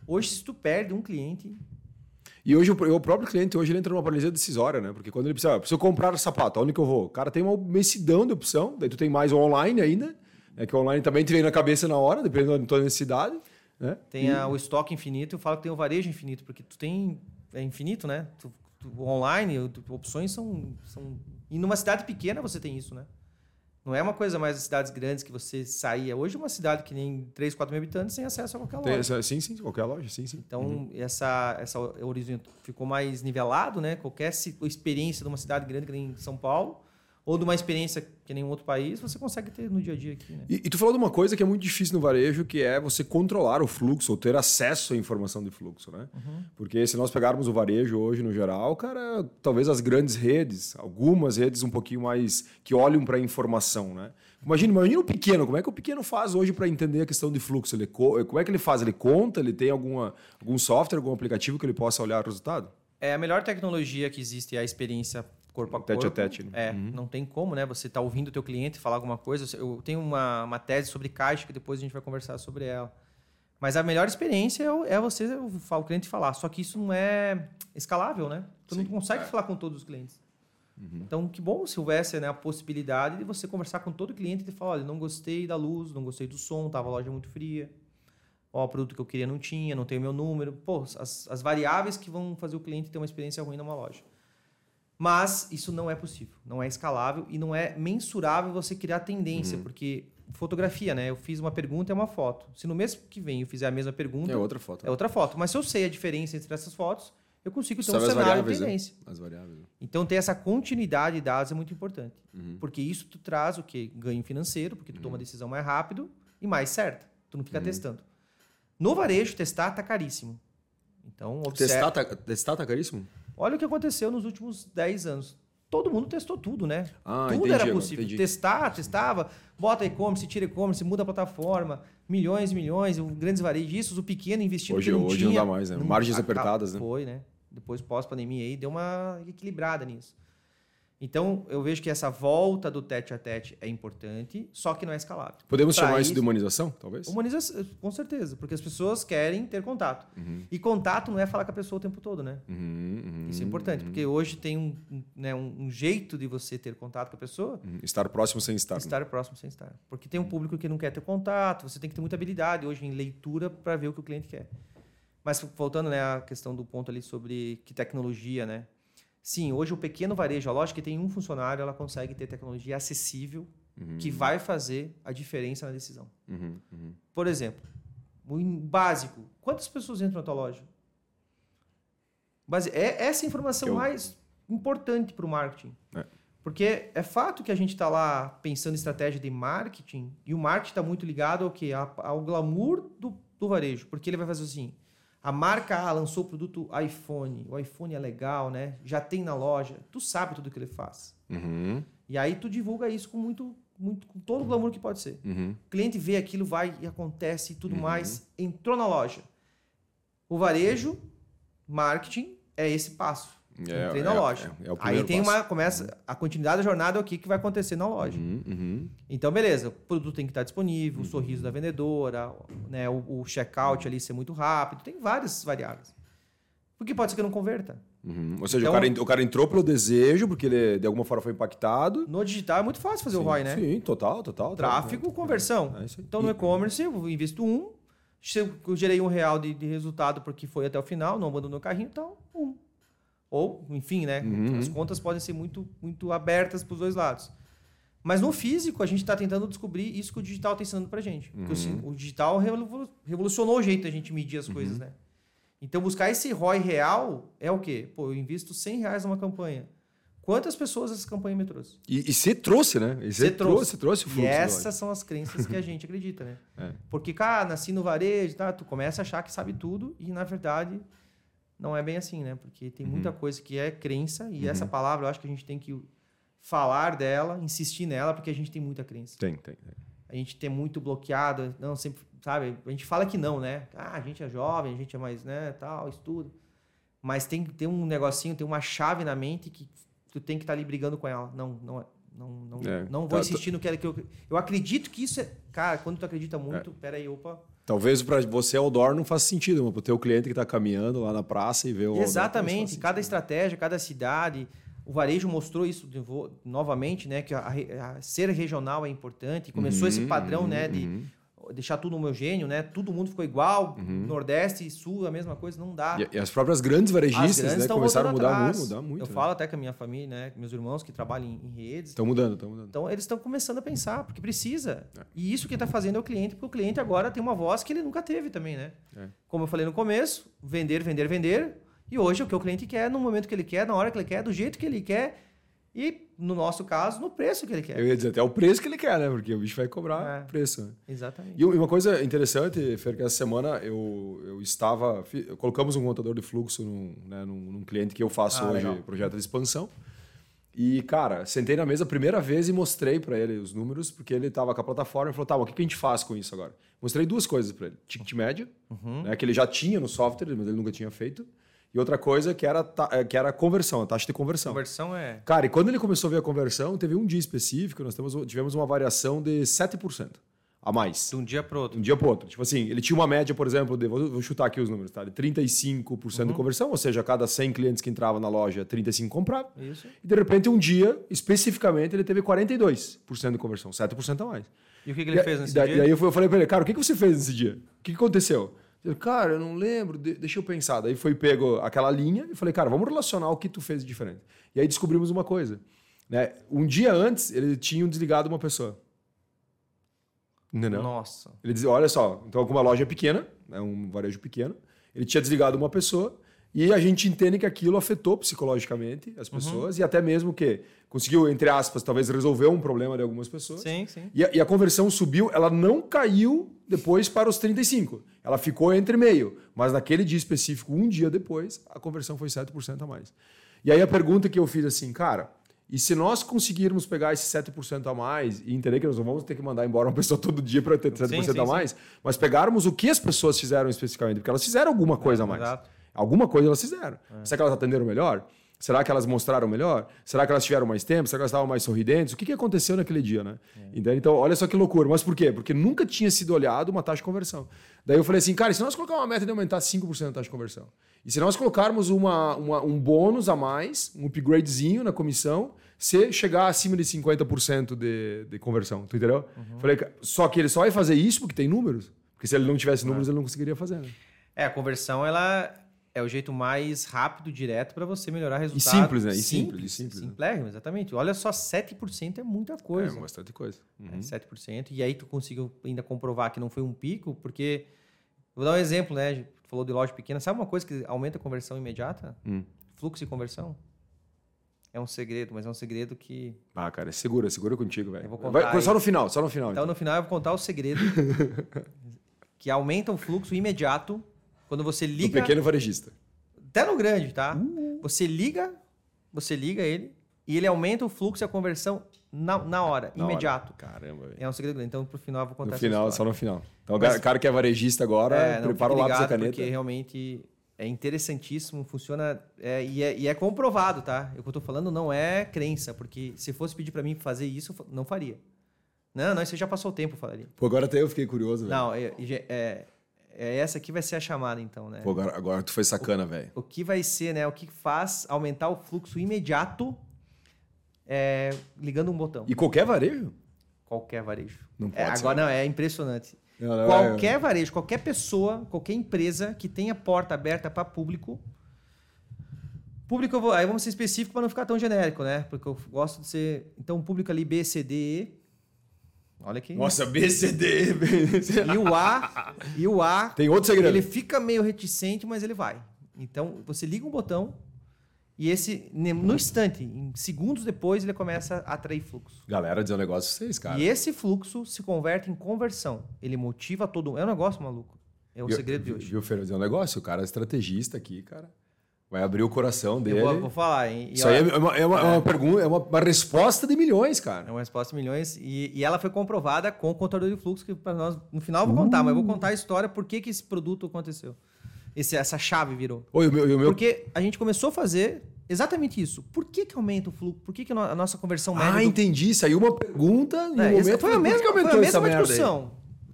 Hoje, se tu perde um cliente, E hoje o, o próprio cliente hoje ele entra numa paralisia decisória, né? Porque quando ele precisa, ah, preciso comprar sapato, aonde que eu vou? O cara tem uma imensidão de opção, daí tu tem mais o online ainda, né? que o online também te vem na cabeça na hora, dependendo da tua necessidade, né? tem a- o estoque infinito, eu falo que tem o varejo infinito, porque tu tem é infinito, né? Tu, tu, online, tu, opções são, são. E numa cidade pequena você tem isso, né? Não é uma coisa mais das cidades grandes que você saía. Hoje, uma cidade que nem 3, 4 mil habitantes tem acesso a qualquer loja. Tem, sim, sim, qualquer loja, sim, sim. Então, uhum. essa, essa horizonte ficou mais nivelado, né? Qualquer experiência de uma cidade grande que nem São Paulo, ou de uma experiência que nem outro país, você consegue ter no dia a dia aqui. Né? E, e, tu falou de uma coisa que é muito difícil no varejo, que é você controlar o fluxo, ou ter acesso à informação de fluxo, né? Uhum. Porque se nós pegarmos o varejo hoje no geral, cara, talvez as grandes redes, algumas redes um pouquinho mais que olham para a informação, né? Imagina, imagina o pequeno, como é que o pequeno faz hoje para entender a questão de fluxo? Ele, como é que ele faz? Ele conta? Ele tem alguma, algum software, algum aplicativo que ele possa olhar o resultado? É a melhor tecnologia que existe é a experiência corpo a tete corpo. Tete a tete. Né? É, uhum. não tem como, né? Você tá ouvindo o teu cliente falar alguma coisa. Eu tenho uma, uma tese sobre caixa que depois a gente vai conversar sobre ela. Mas a melhor experiência é, é você, o cliente falar. Só que isso não é escalável, né? Tu Sim, não consegue é. falar com todos os clientes. Uhum. Então, que bom se houvesse né, a possibilidade de você conversar com todo cliente e falar, olha, não gostei da luz, não gostei do som, tava a loja muito fria. Ó, o produto que eu queria não tinha, não tem o meu número. Pô, as, as variáveis que vão fazer o cliente ter uma experiência ruim numa loja. Mas isso não é possível, não é escalável e não é mensurável você criar tendência, uhum. porque fotografia, né? Eu fiz uma pergunta é uma foto. Se no mês que vem eu fizer a mesma pergunta, é outra foto. É outra foto. Mas se eu sei a diferença entre essas fotos, eu consigo ter um cenário de né? tendência. Né? As variáveis. Então ter essa continuidade de dados é muito importante, uhum. porque isso tu traz o que ganho financeiro, porque tu uhum. toma a decisão mais rápido e mais certa. Tu não fica uhum. testando. No varejo testar tá caríssimo. Então observe... testar, tá, testar tá caríssimo. Olha o que aconteceu nos últimos 10 anos. Todo mundo testou tudo, né? Ah, tudo entendi, era possível. Entendi. Testar, testava, bota e-commerce, tira e-commerce, muda a plataforma, milhões e milhões, grandes varejistas, o pequeno investindo. Hoje, não, hoje tinha, não dá mais, né? Margens apertadas, né? Foi, né? Depois, pós-pandemia aí, deu uma equilibrada nisso. Então, eu vejo que essa volta do tete a tete é importante, só que não é escalável. Podemos pra chamar isso de humanização, talvez? Humanização, com certeza, porque as pessoas querem ter contato. Uhum. E contato não é falar com a pessoa o tempo todo, né? Uhum, uhum, isso é importante, porque hoje tem um, né, um, jeito de você ter contato com a pessoa. Uhum. Estar próximo sem estar. Estar próximo sem estar. Porque tem um público que não quer ter contato, você tem que ter muita habilidade hoje em leitura para ver o que o cliente quer. Mas voltando né, à questão do ponto ali sobre que tecnologia, né? Sim, hoje o pequeno varejo, a loja que tem um funcionário, ela consegue ter tecnologia acessível uhum. que vai fazer a diferença na decisão. Uhum, uhum. Por exemplo, o básico, quantas pessoas entram na tua loja? Base, é essa informação Eu... mais importante para o marketing. É. Porque é fato que a gente está lá pensando em estratégia de marketing e o marketing está muito ligado ao que? Ao glamour do, do varejo. Porque ele vai fazer assim, a marca A lançou o produto iPhone. O iPhone é legal, né? Já tem na loja. Tu sabe tudo que ele faz. Uhum. E aí tu divulga isso com muito, muito com todo o glamour que pode ser. Uhum. O cliente vê aquilo, vai e acontece e tudo uhum. mais. Entrou na loja. O varejo, marketing, é esse passo. É, Entrei na é, loja. É, é Aí tem passo. uma. Começa. A continuidade da jornada é o que, que vai acontecer na loja. Uhum, uhum. Então, beleza, o produto tem que estar disponível, uhum. o sorriso da vendedora, né, o, o check-out ali ser muito rápido, tem várias variáveis. Porque pode ser que não converta. Uhum. Ou seja, então, o, cara, o cara entrou pelo desejo, porque ele de alguma forma foi impactado. No digital é muito fácil fazer sim, o ROI, né? Sim, total, total. Tráfego, conversão. É então, no e-commerce, eu invisto um, se eu gerei um real de, de resultado porque foi até o final, não abandonou o carrinho, então um. Ou, enfim, né? Uhum. As contas podem ser muito, muito abertas para os dois lados. Mas no físico, a gente está tentando descobrir isso que o digital está ensinando para a gente. Uhum. Porque o, o, digital revolucionou o jeito da gente medir as uhum. coisas, né? Então, buscar esse ROI real é o quê? Pô, eu invisto 100 reais numa campanha. Quantas pessoas essa campanha me trouxe? E, você trouxe, né? E você trouxe, trouxe o fluxo. E essas são as crenças que a gente acredita, né? [laughs] É. Porque, cara, nasci no varejo, tá? tu começa a achar que sabe tudo e, na verdade, não é bem assim, né? Porque tem uhum. muita coisa que é crença e uhum. essa palavra eu acho que a gente tem que falar dela, insistir nela, porque a gente tem muita crença. Tem, tem. tem. A gente tem muito bloqueado, não sempre, sabe? A gente fala que não, né? Ah, a gente é jovem, a gente é mais, né, tal, estuda. Mas tem que ter um negocinho, tem uma chave na mente que tu tem que estar tá ali brigando com ela. Não, não, não, não, é, não vou tá, insistir tá. no que que eu, eu acredito que isso é, cara, quando tu acredita muito, é. pera aí, opa, Talvez para você outdoor não faça sentido, mas para o teu cliente que está caminhando lá na praça e ver o Exatamente, cada estratégia, cada cidade. O varejo mostrou isso novamente, né? Que a, a, ser regional é importante. Começou uhum, esse padrão, uhum, né? De uhum. Deixar tudo homogêneo, né? Todo mundo ficou igual, uhum. Nordeste e Sul, a mesma coisa, não dá. E, e as próprias grandes varejistas, grandes né, começaram a mudar atrás. muito, mudar muito. Eu né? falo até com a minha família, né, meus irmãos que trabalham em, em redes. Estão mudando, estão mudando. Então eles estão começando a pensar, porque precisa. É. E isso que está fazendo é o cliente, porque o cliente agora tem uma voz que ele nunca teve também, né? É. Como eu falei no começo, vender, vender, vender. E hoje é o que o cliente quer, no momento que ele quer, na hora que ele quer, do jeito que ele quer e, no nosso caso, no preço que ele quer. Eu ia dizer até o preço que ele quer, né? Porque o bicho vai cobrar é, preço. Né? Exatamente. E uma coisa interessante, Fer, que essa semana eu, eu estava. Colocamos um contador de fluxo num, né, num, num cliente que eu faço ah, hoje, legal. projeto de expansão. E, cara, sentei na mesa a primeira vez e mostrei para ele os números, porque ele estava com a plataforma e falou: tá, mas o que a gente faz com isso agora? Mostrei duas coisas para ele: ticket média, uhum. né, que ele já tinha no software, mas ele nunca tinha feito. E outra coisa que era, eh, que era a conversão, a taxa de conversão. Conversão é. Cara, e quando ele começou a ver a conversão, teve um dia específico, nós temos, tivemos uma variação de 7% a mais. De um dia para outro. De um dia para outro. Tipo assim, ele tinha uma média, por exemplo, de, vou, vou chutar aqui os números, tá? De 35% uhum. de conversão, ou seja, a cada 100 clientes que entravam na loja, 35 compravam. Isso. E de repente, um dia, especificamente, ele teve 42% de conversão, 7% a mais. E o que, que ele e, fez nesse e dia? E aí eu falei para ele, cara, o que, que você fez nesse dia? O que, que aconteceu? Cara, eu não lembro, deixa eu pensar. Daí foi pego aquela linha e falei, cara, vamos relacionar o que tu fez de diferente. E aí descobrimos uma coisa. Né? Um dia antes, ele tinha desligado uma pessoa. Entendeu? Nossa. Ele dizia, olha só, então com uma loja pequena, né, um varejo pequeno, ele tinha desligado uma pessoa e a gente entende que aquilo afetou psicologicamente as uhum. pessoas uhum. e até mesmo que conseguiu, entre aspas, talvez resolver um problema de algumas pessoas. Sim, sim. E a, e a conversão subiu, ela não caiu depois para os 35. Ela ficou entre meio, mas naquele dia específico, um dia depois, a conversão foi 7% a mais. E aí a pergunta que eu fiz assim, cara, e se nós conseguirmos pegar esse 7% a mais e entender que nós não vamos ter que mandar embora uma pessoa todo dia para ter 7% sim, sim, a mais, sim. mas pegarmos o que as pessoas fizeram especificamente, porque elas fizeram alguma coisa é, a mais. Exato. Alguma coisa elas fizeram. É. Será que elas atenderam melhor? Será que elas mostraram melhor? Será que elas tiveram mais tempo? Será que elas estavam mais sorridentes? O que, que aconteceu naquele dia, né? É. Então, olha só que loucura. Mas por quê? Porque nunca tinha sido olhado uma taxa de conversão. Daí eu falei assim, cara, e se nós colocar uma meta de aumentar 5% a taxa de conversão? E se nós colocarmos uma, uma, um bônus a mais, um upgradezinho na comissão, se chegar acima de 50% de, de conversão, tu entendeu? Uhum. Falei, só que ele só vai fazer isso porque tem números. Porque se ele não tivesse números, ele não conseguiria fazer. Né? É, a conversão, ela é o jeito mais rápido, direto para você melhorar resultados. E simples, né? E simples, e simples. Simples, né? exatamente. Olha só, 7% é muita coisa. É bastante coisa. Uhum. É 7%. E aí tu conseguiu ainda comprovar que não foi um pico, porque... Vou dar um exemplo, né? Tu falou de loja pequena. Sabe uma coisa que aumenta a conversão imediata? Hum. Fluxo de conversão. É um segredo, mas é um segredo que... Ah, cara, segura, segura contigo, velho. Vai, só no final, só no final. Então, então, no final eu vou contar o segredo [laughs] que aumenta o fluxo imediato quando você liga. O pequeno varejista. Até no grande, tá? Uh. Você liga, você liga ele e ele aumenta o fluxo e a conversão na, na hora, na imediato. Hora. Caramba, É um segredo. Então, pro final, eu vou contar No final, só no final. Então, Mas, o cara que é varejista agora, é, prepara o lápis e a caneta. Porque realmente é interessantíssimo, funciona é, e, é, e, é, comprovado, tá? O que eu tô falando não é crença, porque se fosse pedir para mim fazer isso, eu não faria. Não, não, você já passou o tempo, eu falaria. Pô, agora até eu fiquei curioso. Não, é, é, é, essa aqui vai ser a chamada, então, né? Pô, agora, agora tu foi sacana, velho. O que vai ser, né? O que faz aumentar o fluxo imediato é, ligando um botão. E qualquer varejo? Qualquer varejo. Não pode é, Agora, não, é impressionante. Não, não, qualquer é... varejo, qualquer pessoa, qualquer empresa que tenha porta aberta para público. Público, vou, aí vamos ser específico para não ficar tão genérico, né? Porque eu gosto de ser. Então, público ali B, C, D, E Olha aqui. Nossa, B, C, D. e o A, e o A. Tem outro segredo. Ele fica meio reticente, mas ele vai. Então, você liga um botão e esse, no instante, em segundos depois, ele começa a atrair fluxo. Galera, dizer um negócio pra vocês, cara. E esse fluxo se converte em conversão. Ele motiva todo mundo. É um negócio maluco. É o segredo de hoje. Viu, Fer, dizer um negócio? O cara é estrategista aqui, cara. Vai abrir o coração dele. Eu vou, vou falar, hein? Isso aí é uma, é uma, é uma pergunta, é uma, uma, resposta de milhões, cara. É uma resposta de milhões. E, e ela foi comprovada com o contador de fluxo, que para nós, no final eu vou contar, uh. mas eu vou contar a história por que, que esse produto aconteceu. Esse, essa chave virou. Oi, o meu, o meu... Porque a gente começou a fazer exatamente isso. Por que, que aumenta o fluxo? Por que, que a nossa conversão média. Ah, do... entendi. Saiu uma pergunta e é, momento foi a mesma, que aumentou foi a mesma discussão.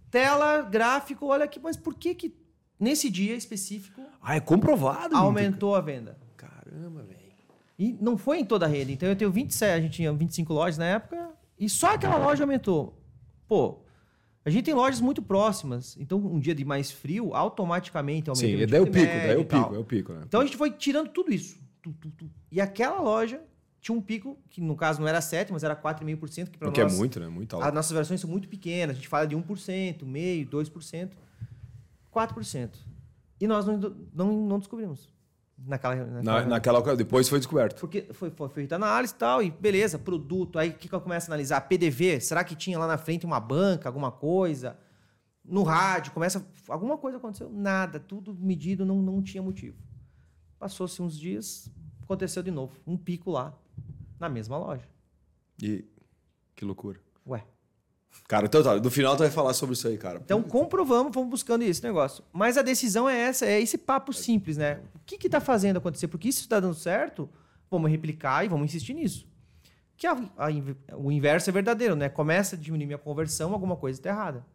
Tela, gráfico, olha aqui, mas por que, que nesse dia específico. Ah, é comprovado. Aumentou a venda. Caramba, velho. E não foi em toda a rede. Então eu tenho 27, a gente tinha 25 lojas na época, e só aquela loja aumentou. Pô, A gente tem lojas muito próximas, então um dia de mais frio, automaticamente aumenta Sim, o e daí é o pico, daí é o pico, é o pico, né? Então a gente foi tirando tudo isso. Tu, tu, tu. E aquela loja tinha um pico, que no caso não era 7, mas era 4,5%, que para Porque é nós... muito, né? Muito alto. As nossas versões são muito pequenas, a gente fala de 1%, meio, 2%, 4%. E nós não, não, não descobrimos. Naquela, naquela, Na, naquela depois foi descoberto. Porque foi, foi feita análise e tal, e beleza, produto. Aí o que, que eu começo a analisar? PDV, será que tinha lá na frente uma banca, alguma coisa? No rádio, começa. Alguma coisa aconteceu? Nada, tudo medido, não, não tinha motivo. Passou-se uns dias, aconteceu de novo. Um pico lá, na mesma loja. E que loucura. Ué. Cara, então tá, no final tu vai falar sobre isso aí, cara. Então comprovamos, vamos buscando esse negócio. Mas a decisão é essa, é esse papo simples, né? O que está fazendo acontecer? Porque isso está dando certo, vamos replicar e vamos insistir nisso. Que a- a o inverso é verdadeiro, né? Começa a diminuir minha conversão, alguma coisa está errada.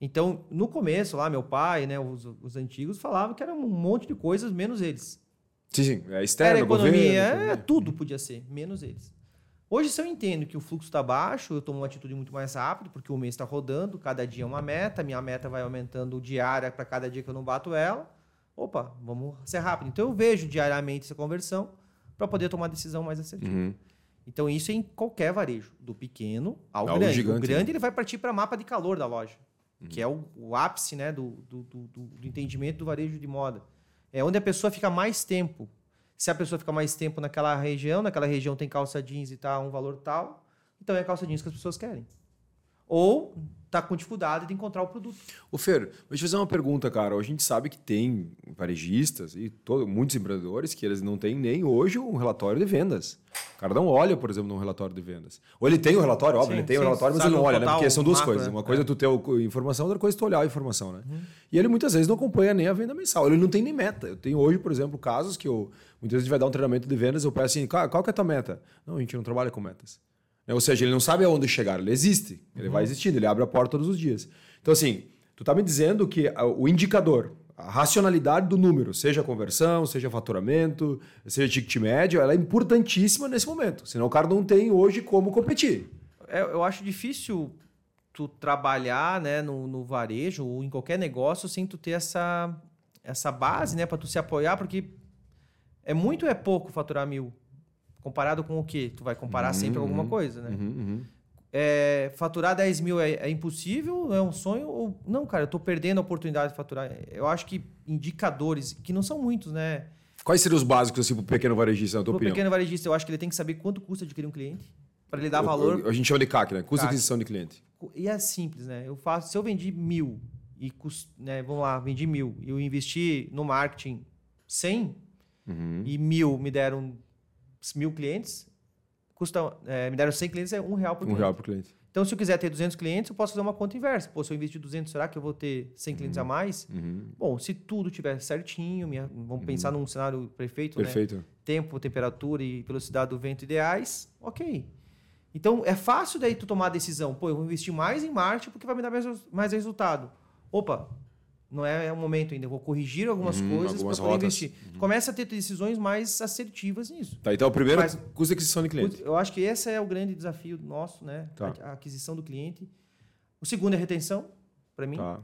Então, no começo, lá, meu pai, né, os, os antigos falavam que era um monte de coisas, menos eles. Sim, sim. É externo, Era economia, governo, é, economia. tudo podia ser, menos eles. Hoje, se eu entendo que o fluxo está baixo, eu tomo uma atitude muito mais rápido, porque o mês está rodando, cada dia é uma meta, minha meta vai aumentando diária para cada dia que eu não bato ela. Opa, vamos ser rápido. Então, eu vejo diariamente essa conversão para poder tomar decisão mais assertiva. Uhum. Então, isso é em qualquer varejo, do pequeno ao Ao grande. gigante, o grande né? ele vai partir para mapa de calor da loja, que é o, o ápice né, do, do- do- do entendimento do varejo de moda. É onde a pessoa fica mais tempo. Se a pessoa fica mais tempo naquela região, naquela região tem calça jeans e tá um valor tal, então é a calça jeans que as pessoas querem. Ou tá com dificuldade de encontrar o produto. Ô Fer, eu te fazer uma pergunta, cara. A gente sabe que tem varejistas e todo, muitos empreendedores que eles não têm nem hoje um relatório de vendas. O cara não olha, por exemplo, num relatório de vendas. Ou ele tem o relatório, óbvio, Sim, ele tem o sim. relatório, mas ele não o olha, né? Porque são duas macro, coisas. né? Uma coisa é tu ter o- informação, outra coisa é tu olhar a informação, né? E ele muitas vezes não acompanha nem a venda mensal. Ele não tem nem meta. Eu tenho hoje, por exemplo, casos que eu muitas vezes a gente vai dar um treinamento de vendas, eu peço assim, "Cara, qual que é a tua meta? Não, a gente não trabalha com metas. Né? Ou seja, ele não sabe aonde chegar, ele existe. Ele vai existindo, ele abre a porta todos os dias. Então, assim, tu tá me dizendo que o indicador, a racionalidade do número, seja conversão, seja faturamento, seja ticket médio, ela é importantíssima nesse momento. Senão o cara não tem hoje como competir. É, eu acho difícil tu trabalhar né, no, no varejo ou em qualquer negócio sem tu ter essa, essa base né, para tu se apoiar, porque é muito ou é pouco faturar mil? Comparado com o quê? Tu vai comparar sempre com alguma coisa, né? Uhum, É, faturar 10 mil é, é impossível? É um sonho? Ou... Não, cara, eu tô perdendo a oportunidade de faturar. Eu acho que indicadores, que não são muitos, né? Quais seriam os básicos assim, para o pequeno varejista, na tua Para o opinião? pequeno varejista, eu acho que ele tem que saber quanto custa adquirir um cliente, para ele dar valor A gente chama de CAC, né? Custo de CAC. aquisição de cliente. E é simples, né? Eu faço, se eu vendi mil e cus- né, vamos lá, vendi mil e eu investi no marketing 100 Uhum. e mil me deram mil clientes, custa, é, me deram 100 clientes é um real por Um cliente. real por cliente. Então, se eu quiser ter 200 clientes, eu posso fazer uma conta inversa. Pô, se eu investir 200, será que eu vou ter 100 clientes a mais? Uhum. Bom, se tudo tiver certinho, minha- vamos pensar num cenário perfeito, né? Perfeito. tempo, temperatura e velocidade do vento ideais, ok. Então é fácil daí tu tomar a decisão, pô, eu vou investir mais em marketing porque vai me dar mais, mais resultado. Opa, não é o momento ainda, eu vou corrigir algumas Uhum, coisas para poder investir. Tu começa a ter decisões mais assertivas nisso. Tá, então o primeiro Mas- custo de aquisição de cliente. Eu acho que esse é o grande desafio nosso, né? Tá. A a aquisição do cliente. O segundo é retenção, para mim. Tá.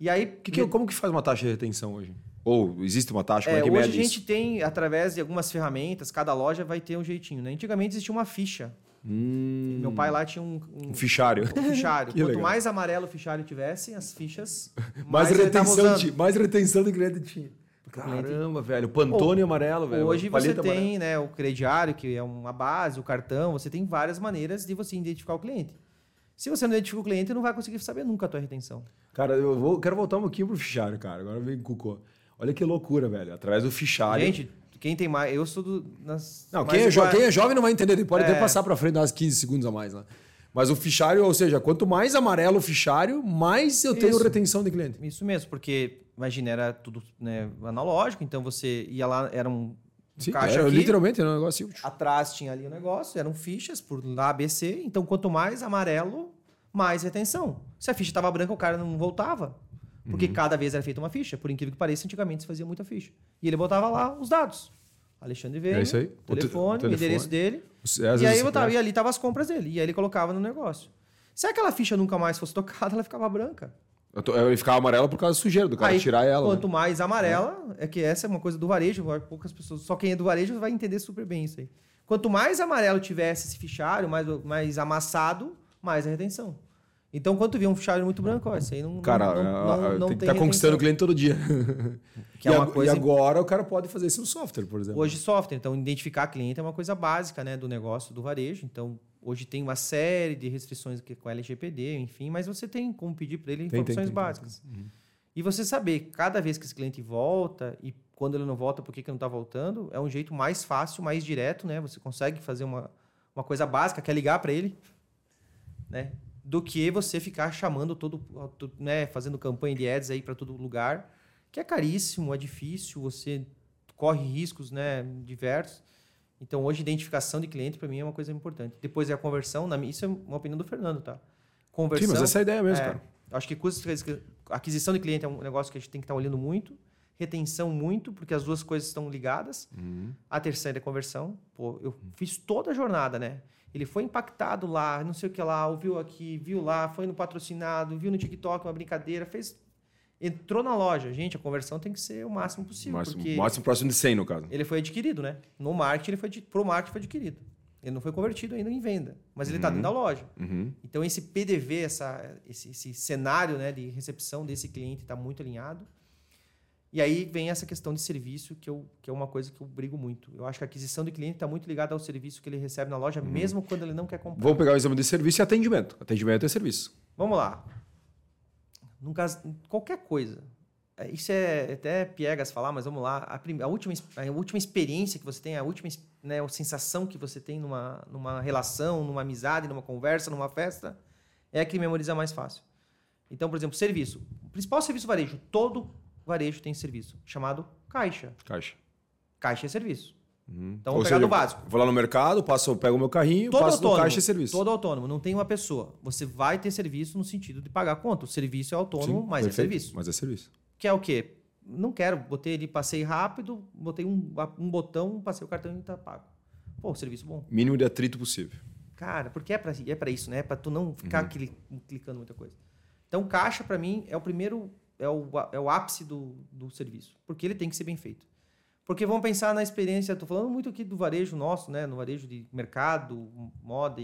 E aí, Que que- como que faz uma taxa de retenção hoje? Ou existe uma taxa? Como É, é que hoje a isso? gente tem, através de algumas ferramentas, cada loja vai ter um jeitinho. Né? Antigamente existia uma ficha. Hum, Meu pai lá tinha um, um- um fichário. um fichário. [laughs] Quanto legal. mais amarelo o fichário tivesse, as fichas. [laughs] mais, tava retenção de, mais retenção de cliente tinha. Caramba, velho. Pantone amarelo, velho. Hoje você tem né, o crediário, que é uma base, o cartão, você tem várias maneiras de você identificar o cliente. Se você não identifica o cliente, não vai conseguir saber nunca a tua retenção. Cara, eu vou, quero voltar um pouquinho pro fichário, cara. Agora vem Cucô. Olha que loucura, velho. Através do fichário. Gente, quem tem mais. Eu sou do. Nas, Não, quem é, jo- quem é jovem não vai entender. Ele pode até É. passar pra frente uns 15 segundos a mais, né? Mas o fichário, ou seja, quanto mais amarelo o fichário, mais eu tenho Isso. retenção de cliente. Isso mesmo, porque, imagina, era tudo né, analógico, então você ia lá, era um, um Sim, caixa era aqui, literalmente era um negócio atrás tinha ali o negócio, eram fichas por lá, ABC, então quanto mais amarelo, mais retenção. Se a ficha estava branca, o cara não voltava, porque Uhum. cada vez era feita uma ficha. Por incrível que pareça, antigamente se fazia muita ficha. E ele botava lá os dados. Alexandre Veiga, É isso aí. Telefone, o telefone. endereço dele. Às E aí, botava, presta. e ali tava as compras dele. E aí ele colocava no negócio. Se aquela ficha nunca mais fosse tocada, [laughs] ela ficava branca. Ele ficava amarela por causa do sujeira, do cara Aí, tirar ela. Quanto né? mais amarela, é. que essa é uma coisa do varejo, poucas pessoas, só quem é do varejo vai entender super bem isso aí. Quanto mais amarelo tivesse esse fichário, mais, mais amassado, mais a retenção. Então, quando tu vê um fichário muito branco, ó, isso aí não. Cara, não, não, não, tem tem que tá conquistando o cliente todo dia. Que é uma e, coisa... e agora o cara pode fazer isso no software, por exemplo. Hoje, software. Então, identificar cliente é uma coisa básica né, do negócio do varejo. Então, hoje tem uma série de restrições com a LGPD, enfim, mas você tem como pedir para ele informações tem, tem, básicas. Uhum. E você saber, cada vez que esse cliente volta e quando ele não volta, por que, que não está voltando, é um jeito mais fácil, mais direto, né? Você consegue fazer uma, uma coisa básica, que é ligar para ele, né? Do que você ficar chamando todo, né? Fazendo campanha de ads aí para todo lugar, que é caríssimo, é difícil, você corre riscos, né? Diversos. Então, hoje, identificação de cliente, para mim, é uma coisa importante. Depois é a conversão. Na, isso é uma opinião do Fernando, tá? Conversão. Sim, mas essa é a ideia mesmo, é, cara. Acho que custo, aquisição de cliente é um negócio que a gente tem que estar tá olhando muito retenção muito, porque as duas coisas estão ligadas. Uhum. A terceira é conversão. Pô, eu fiz toda a jornada, né? Ele foi impactado lá, não sei o que lá, ouviu aqui, viu lá, foi no patrocinado, viu no TikTok uma brincadeira, fez. Entrou na loja. Gente, a conversão tem que ser o máximo possível. Máximo, máximo próximo de 100, no caso. Ele foi adquirido, né? No marketing, ele foi pro marketing foi adquirido. Ele não foi convertido ainda em venda, mas ele está uhum. dentro da loja. Uhum. Então, esse PDV, essa, esse, esse cenário né, de recepção desse cliente está muito alinhado. E aí vem essa questão de serviço, que, eu, que é uma coisa que eu brigo muito. Eu acho que a aquisição do cliente está muito ligada ao serviço que ele recebe na loja, uhum. mesmo quando ele não quer comprar. Vamos pegar o exame de serviço e atendimento. Atendimento é serviço. Vamos lá. Num caso, qualquer coisa. É, isso é até piegas falar, mas vamos lá. A, prim, a, última, a última experiência que você tem, a última né, a sensação que você tem numa, numa relação, numa amizade, numa conversa, numa festa, é a que memoriza mais fácil. Então, por exemplo, serviço. O principal serviço varejo, todo varejo tem serviço chamado caixa. Caixa. Caixa é serviço. Uhum. Então, vamos pegar do básico. Vou lá no mercado, passo, pego o meu carrinho, todo passo autônomo, no caixa e serviço. Todo autônomo, não tem uma pessoa. Você vai ter serviço no sentido de pagar conta. O serviço é autônomo, Sim, mas é perfeito, é serviço. Mas é serviço. Que é o quê? Não quero, botei ele, passei rápido, botei um, um botão, passei o cartão e está pago. Pô, serviço bom. Mínimo de atrito possível. Cara, porque é para é pra isso, né? É para tu não ficar uhum. clicando muita coisa. Então, caixa, para mim, é o primeiro é o, é o ápice do, do serviço, porque ele tem que ser bem feito. Porque vamos pensar na experiência, estou falando muito aqui do varejo nosso, né, no varejo de mercado, moda.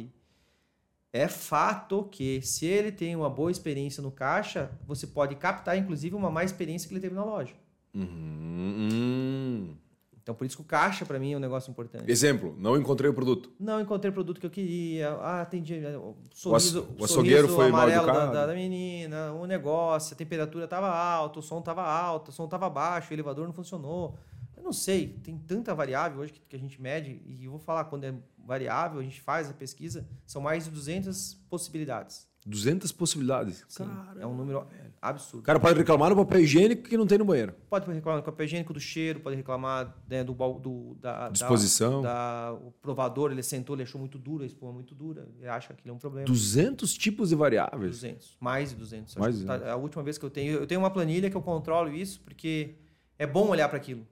É fato que se ele tem uma boa experiência no caixa, você pode captar, inclusive, uma má experiência que ele teve na loja. Uhum. Então, por isso que o caixa, para mim, é um negócio importante. Exemplo, não encontrei o produto. Não encontrei o produto que eu queria. Ah, atendi. É, o sorriso, o açougueiro foi mal educado. Da, da menina, o negócio, a temperatura estava alta, o som estava alto, o som estava baixo, o elevador não funcionou. Eu não sei, tem tanta variável hoje que, que a gente mede, e eu vou falar, quando é variável, a gente faz a pesquisa, são mais de 200 possibilidades. 200 possibilidades. Sim, Caramba, é um número absurdo. O cara pode reclamar no papel higiênico que não tem no banheiro. Pode reclamar do papel higiênico, do cheiro, pode reclamar né, do, do, da disposição. Da, da, o provador, ele sentou, ele achou muito duro, a espuma muito dura, ele acha que aquilo é um problema. 200 tipos de variáveis? 200, mais de 200. Mais de tá, a última vez que eu tenho, eu tenho uma planilha que eu controlo isso porque é bom olhar para aquilo.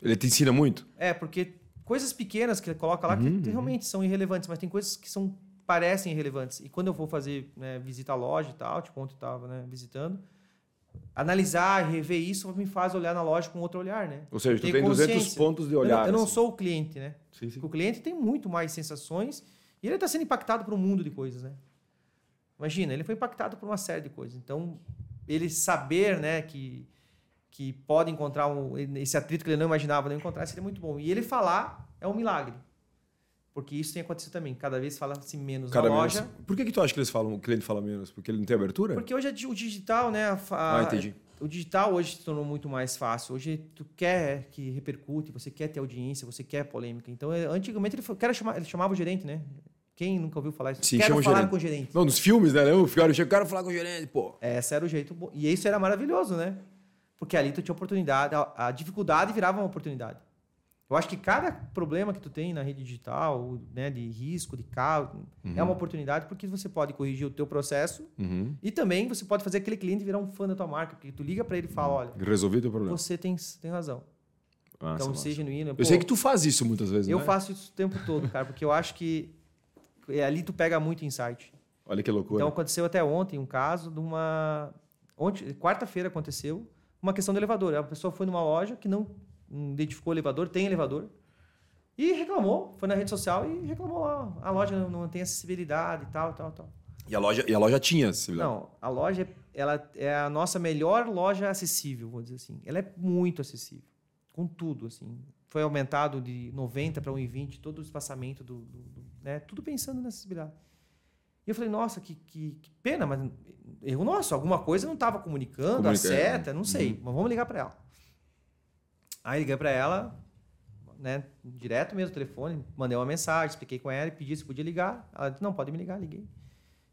Ele te ensina muito? É, porque coisas pequenas que ele coloca lá uhum, que uhum. realmente são irrelevantes, mas tem coisas que são parecem irrelevantes. E quando eu vou fazer né, visita à loja e tal, tipo ontem estava né, visitando, analisar, rever isso me faz olhar na loja com outro olhar, né? Ou seja, tu tem 200 pontos de olhar. Eu, eu não assim. sou o cliente, né? Sim, sim. O cliente tem muito mais sensações e ele está sendo impactado por um mundo de coisas, né? Imagina, ele foi impactado por uma série de coisas. Então, ele saber, né, que que pode encontrar um, esse atrito que ele não imaginava não encontrar seria muito bom. E ele falar é um milagre. Porque isso tem acontecido também. Cada vez fala-se menos Cada na loja. Menos. Por que, que tu acha que eles falam, o cliente fala menos? Porque ele não tem abertura? Porque hoje é o digital, né? A, ah, entendi. O digital hoje se tornou muito mais fácil. Hoje tu quer que repercute, você quer ter audiência, você quer polêmica. Então, é, antigamente ele, quer chamar, ele chamava o gerente, né? Quem nunca ouviu falar isso? Sim, Quero falar gerente. com o gerente. Não, nos filmes, né? Eu quero falar com o gerente, pô. Esse era o jeito. Bom. E isso era maravilhoso, né? Porque ali tu tinha oportunidade. A, a dificuldade virava uma oportunidade. Eu acho que cada problema que tu tem na rede digital, né, de risco, de caos, uhum. é uma oportunidade porque você pode corrigir o teu processo uhum. e também você pode fazer aquele cliente virar um fã da tua marca, porque tu liga para ele e fala, olha, resolvi teu problema. Você tem, tem razão. Ah, então, seja genuíno. Eu sei que tu faz isso muitas vezes, Eu né? faço isso o tempo todo, cara, porque eu acho que é, ali tu pega muito insight. Olha que loucura. Então aconteceu até ontem um caso de uma. Ontem, quarta-feira aconteceu uma questão do elevador. A pessoa foi numa loja que não identificou o elevador, tem elevador, e reclamou. Foi na rede social e reclamou lá. A loja não, não tem acessibilidade e tal, tal, tal. E a loja, e a loja tinha acessibilidade? Não, a loja ela é a nossa melhor loja acessível, vou dizer assim. Ela é muito acessível, com tudo, assim. Foi aumentado de 90 para 1,20 todo o espaçamento do, do, do, né? Tudo pensando na acessibilidade. E eu falei, nossa, que, que, que pena, mas erro nosso, alguma coisa não estava comunicando, Comunica, a seta, não sei, uhum. mas vamos ligar para ela. Aí liguei para ela, né, direto mesmo, telefone, mandei uma mensagem, expliquei com ela, pedi se podia ligar. Ela disse, não, pode me ligar, liguei.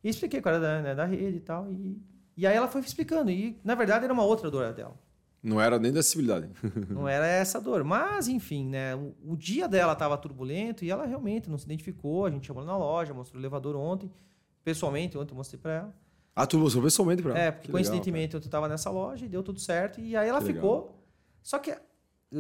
E expliquei qual era da, né, da rede e tal. E, e aí ela foi explicando. E, na verdade, era uma outra dor dela. Não era nem da acessibilidade. [laughs] não era essa dor. Mas, enfim, né? O, o dia dela estava turbulento e ela realmente não se identificou. A gente chamou ela na loja, mostrou o elevador ontem. Pessoalmente, ontem eu mostrei para ela. Ah, tu mostrou pessoalmente para ela? É, porque que coincidentemente legal, eu estava nessa loja e deu tudo certo. E aí ela que ficou. Legal. Só que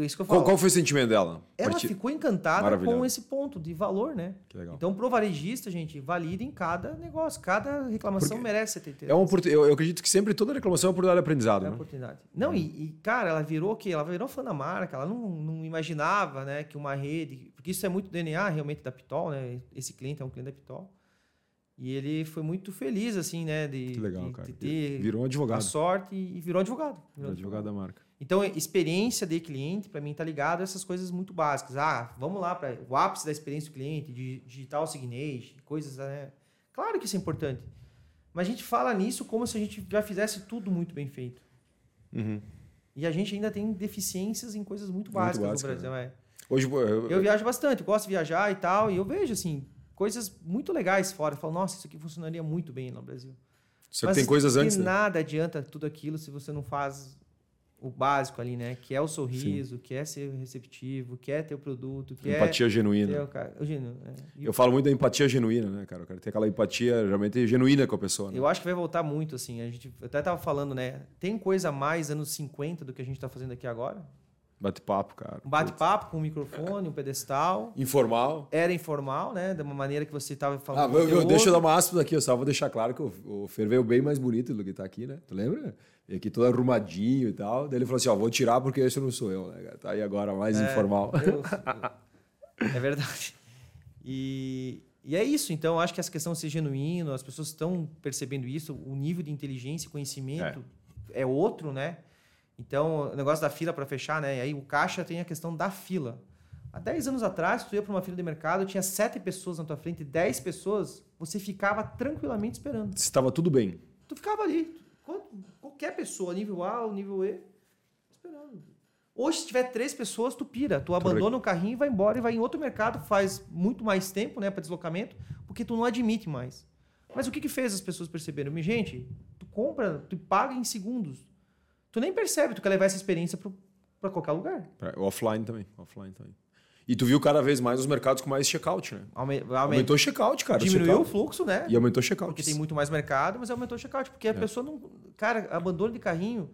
isso que eu falo. Qual, qual foi o sentimento dela? Ela ficou encantada com esse ponto de valor, né? Que legal. Então, pro varejista, gente, valida em cada negócio. Cada reclamação Porque merece ter. é uma eu, eu acredito que sempre toda reclamação é uma oportunidade de aprendizado. É né? oportunidade. Não, hum. e, e, cara, ela virou o quê? Ela virou fã da marca. Ela não, não imaginava né, que uma rede. Porque isso é muito DNA realmente da Pitol, né? Esse cliente é um cliente da Pitol. E ele foi muito feliz, assim, né? De, que legal, de, cara. De ter virou um advogado. A sorte e virou advogado. Virou advogado, advogado da marca. Então, experiência de cliente, para mim, tá ligado a essas coisas muito básicas. Ah, vamos lá para o ápice da experiência do cliente, de digital signage, coisas. Né? Claro que isso é importante. Mas a gente fala nisso como se a gente já fizesse tudo muito bem feito. Uhum. E a gente ainda tem deficiências em coisas muito básicas, muito básica, no Brasil. Né? É. Hoje, eu, eu, viajo bastante, eu gosto de viajar e tal, e eu vejo assim coisas muito legais fora. Eu falo, nossa, isso aqui funcionaria muito bem no Brasil. Só Mas tem coisas antes. Né? nada adianta tudo aquilo se você não faz o básico ali, né? Que é o sorriso, Sim. que é ser receptivo, que é ter o produto, que empatia é genuína. O cara, o é. Eu falo muito da empatia genuína, né, cara? Eu quero ter aquela empatia realmente genuína com a pessoa. Né? Eu acho que vai voltar muito, assim. A gente até tava falando, né? Tem coisa mais anos 50 do que a gente está fazendo aqui agora? Bate-papo, cara. Um bate-papo com um microfone, um pedestal. Informal. Era informal, né? De uma maneira que você estava falando. Ah, eu, eu, deixa eu dar uma aspas aqui, eu só vou deixar claro que o, o Fer veio bem mais bonito do que está aqui, né? Tu lembra? E aqui todo arrumadinho e tal. Daí ele falou assim: ó, vou tirar porque esse não sou eu, né? Tá aí agora mais é, informal. Eu, é verdade. E, e é isso, então, acho que essa questão de ser genuíno, as pessoas estão percebendo isso, o nível de inteligência e conhecimento é, é outro, né? Então, o negócio da fila para fechar, né? E aí o caixa tem a questão da fila. Há 10 anos atrás, tu ia para uma fila de mercado, tinha 7 pessoas na tua frente, 10 pessoas, você ficava tranquilamente esperando. Estava tudo bem. Tu ficava ali. Qualquer pessoa, nível A ou nível E, esperando. Hoje, se tiver três pessoas, tu pira. Tu abandona o carrinho, vai embora e vai em outro mercado, faz muito mais tempo né, para deslocamento, porque tu não admite mais. Mas o que, que fez as pessoas perceberem? Gente, tu compra, tu paga em segundos tu nem percebe, tu quer levar essa experiência para qualquer lugar. É, offline também, offline também. E tu viu cada vez mais os mercados com mais checkout, né? Aume aumentou o checkout, cara. Diminuiu o, o fluxo, né? E aumentou o checkout. Porque tem muito mais mercado, mas aumentou o checkout. Porque a é. pessoa não. Cara, abandono de carrinho,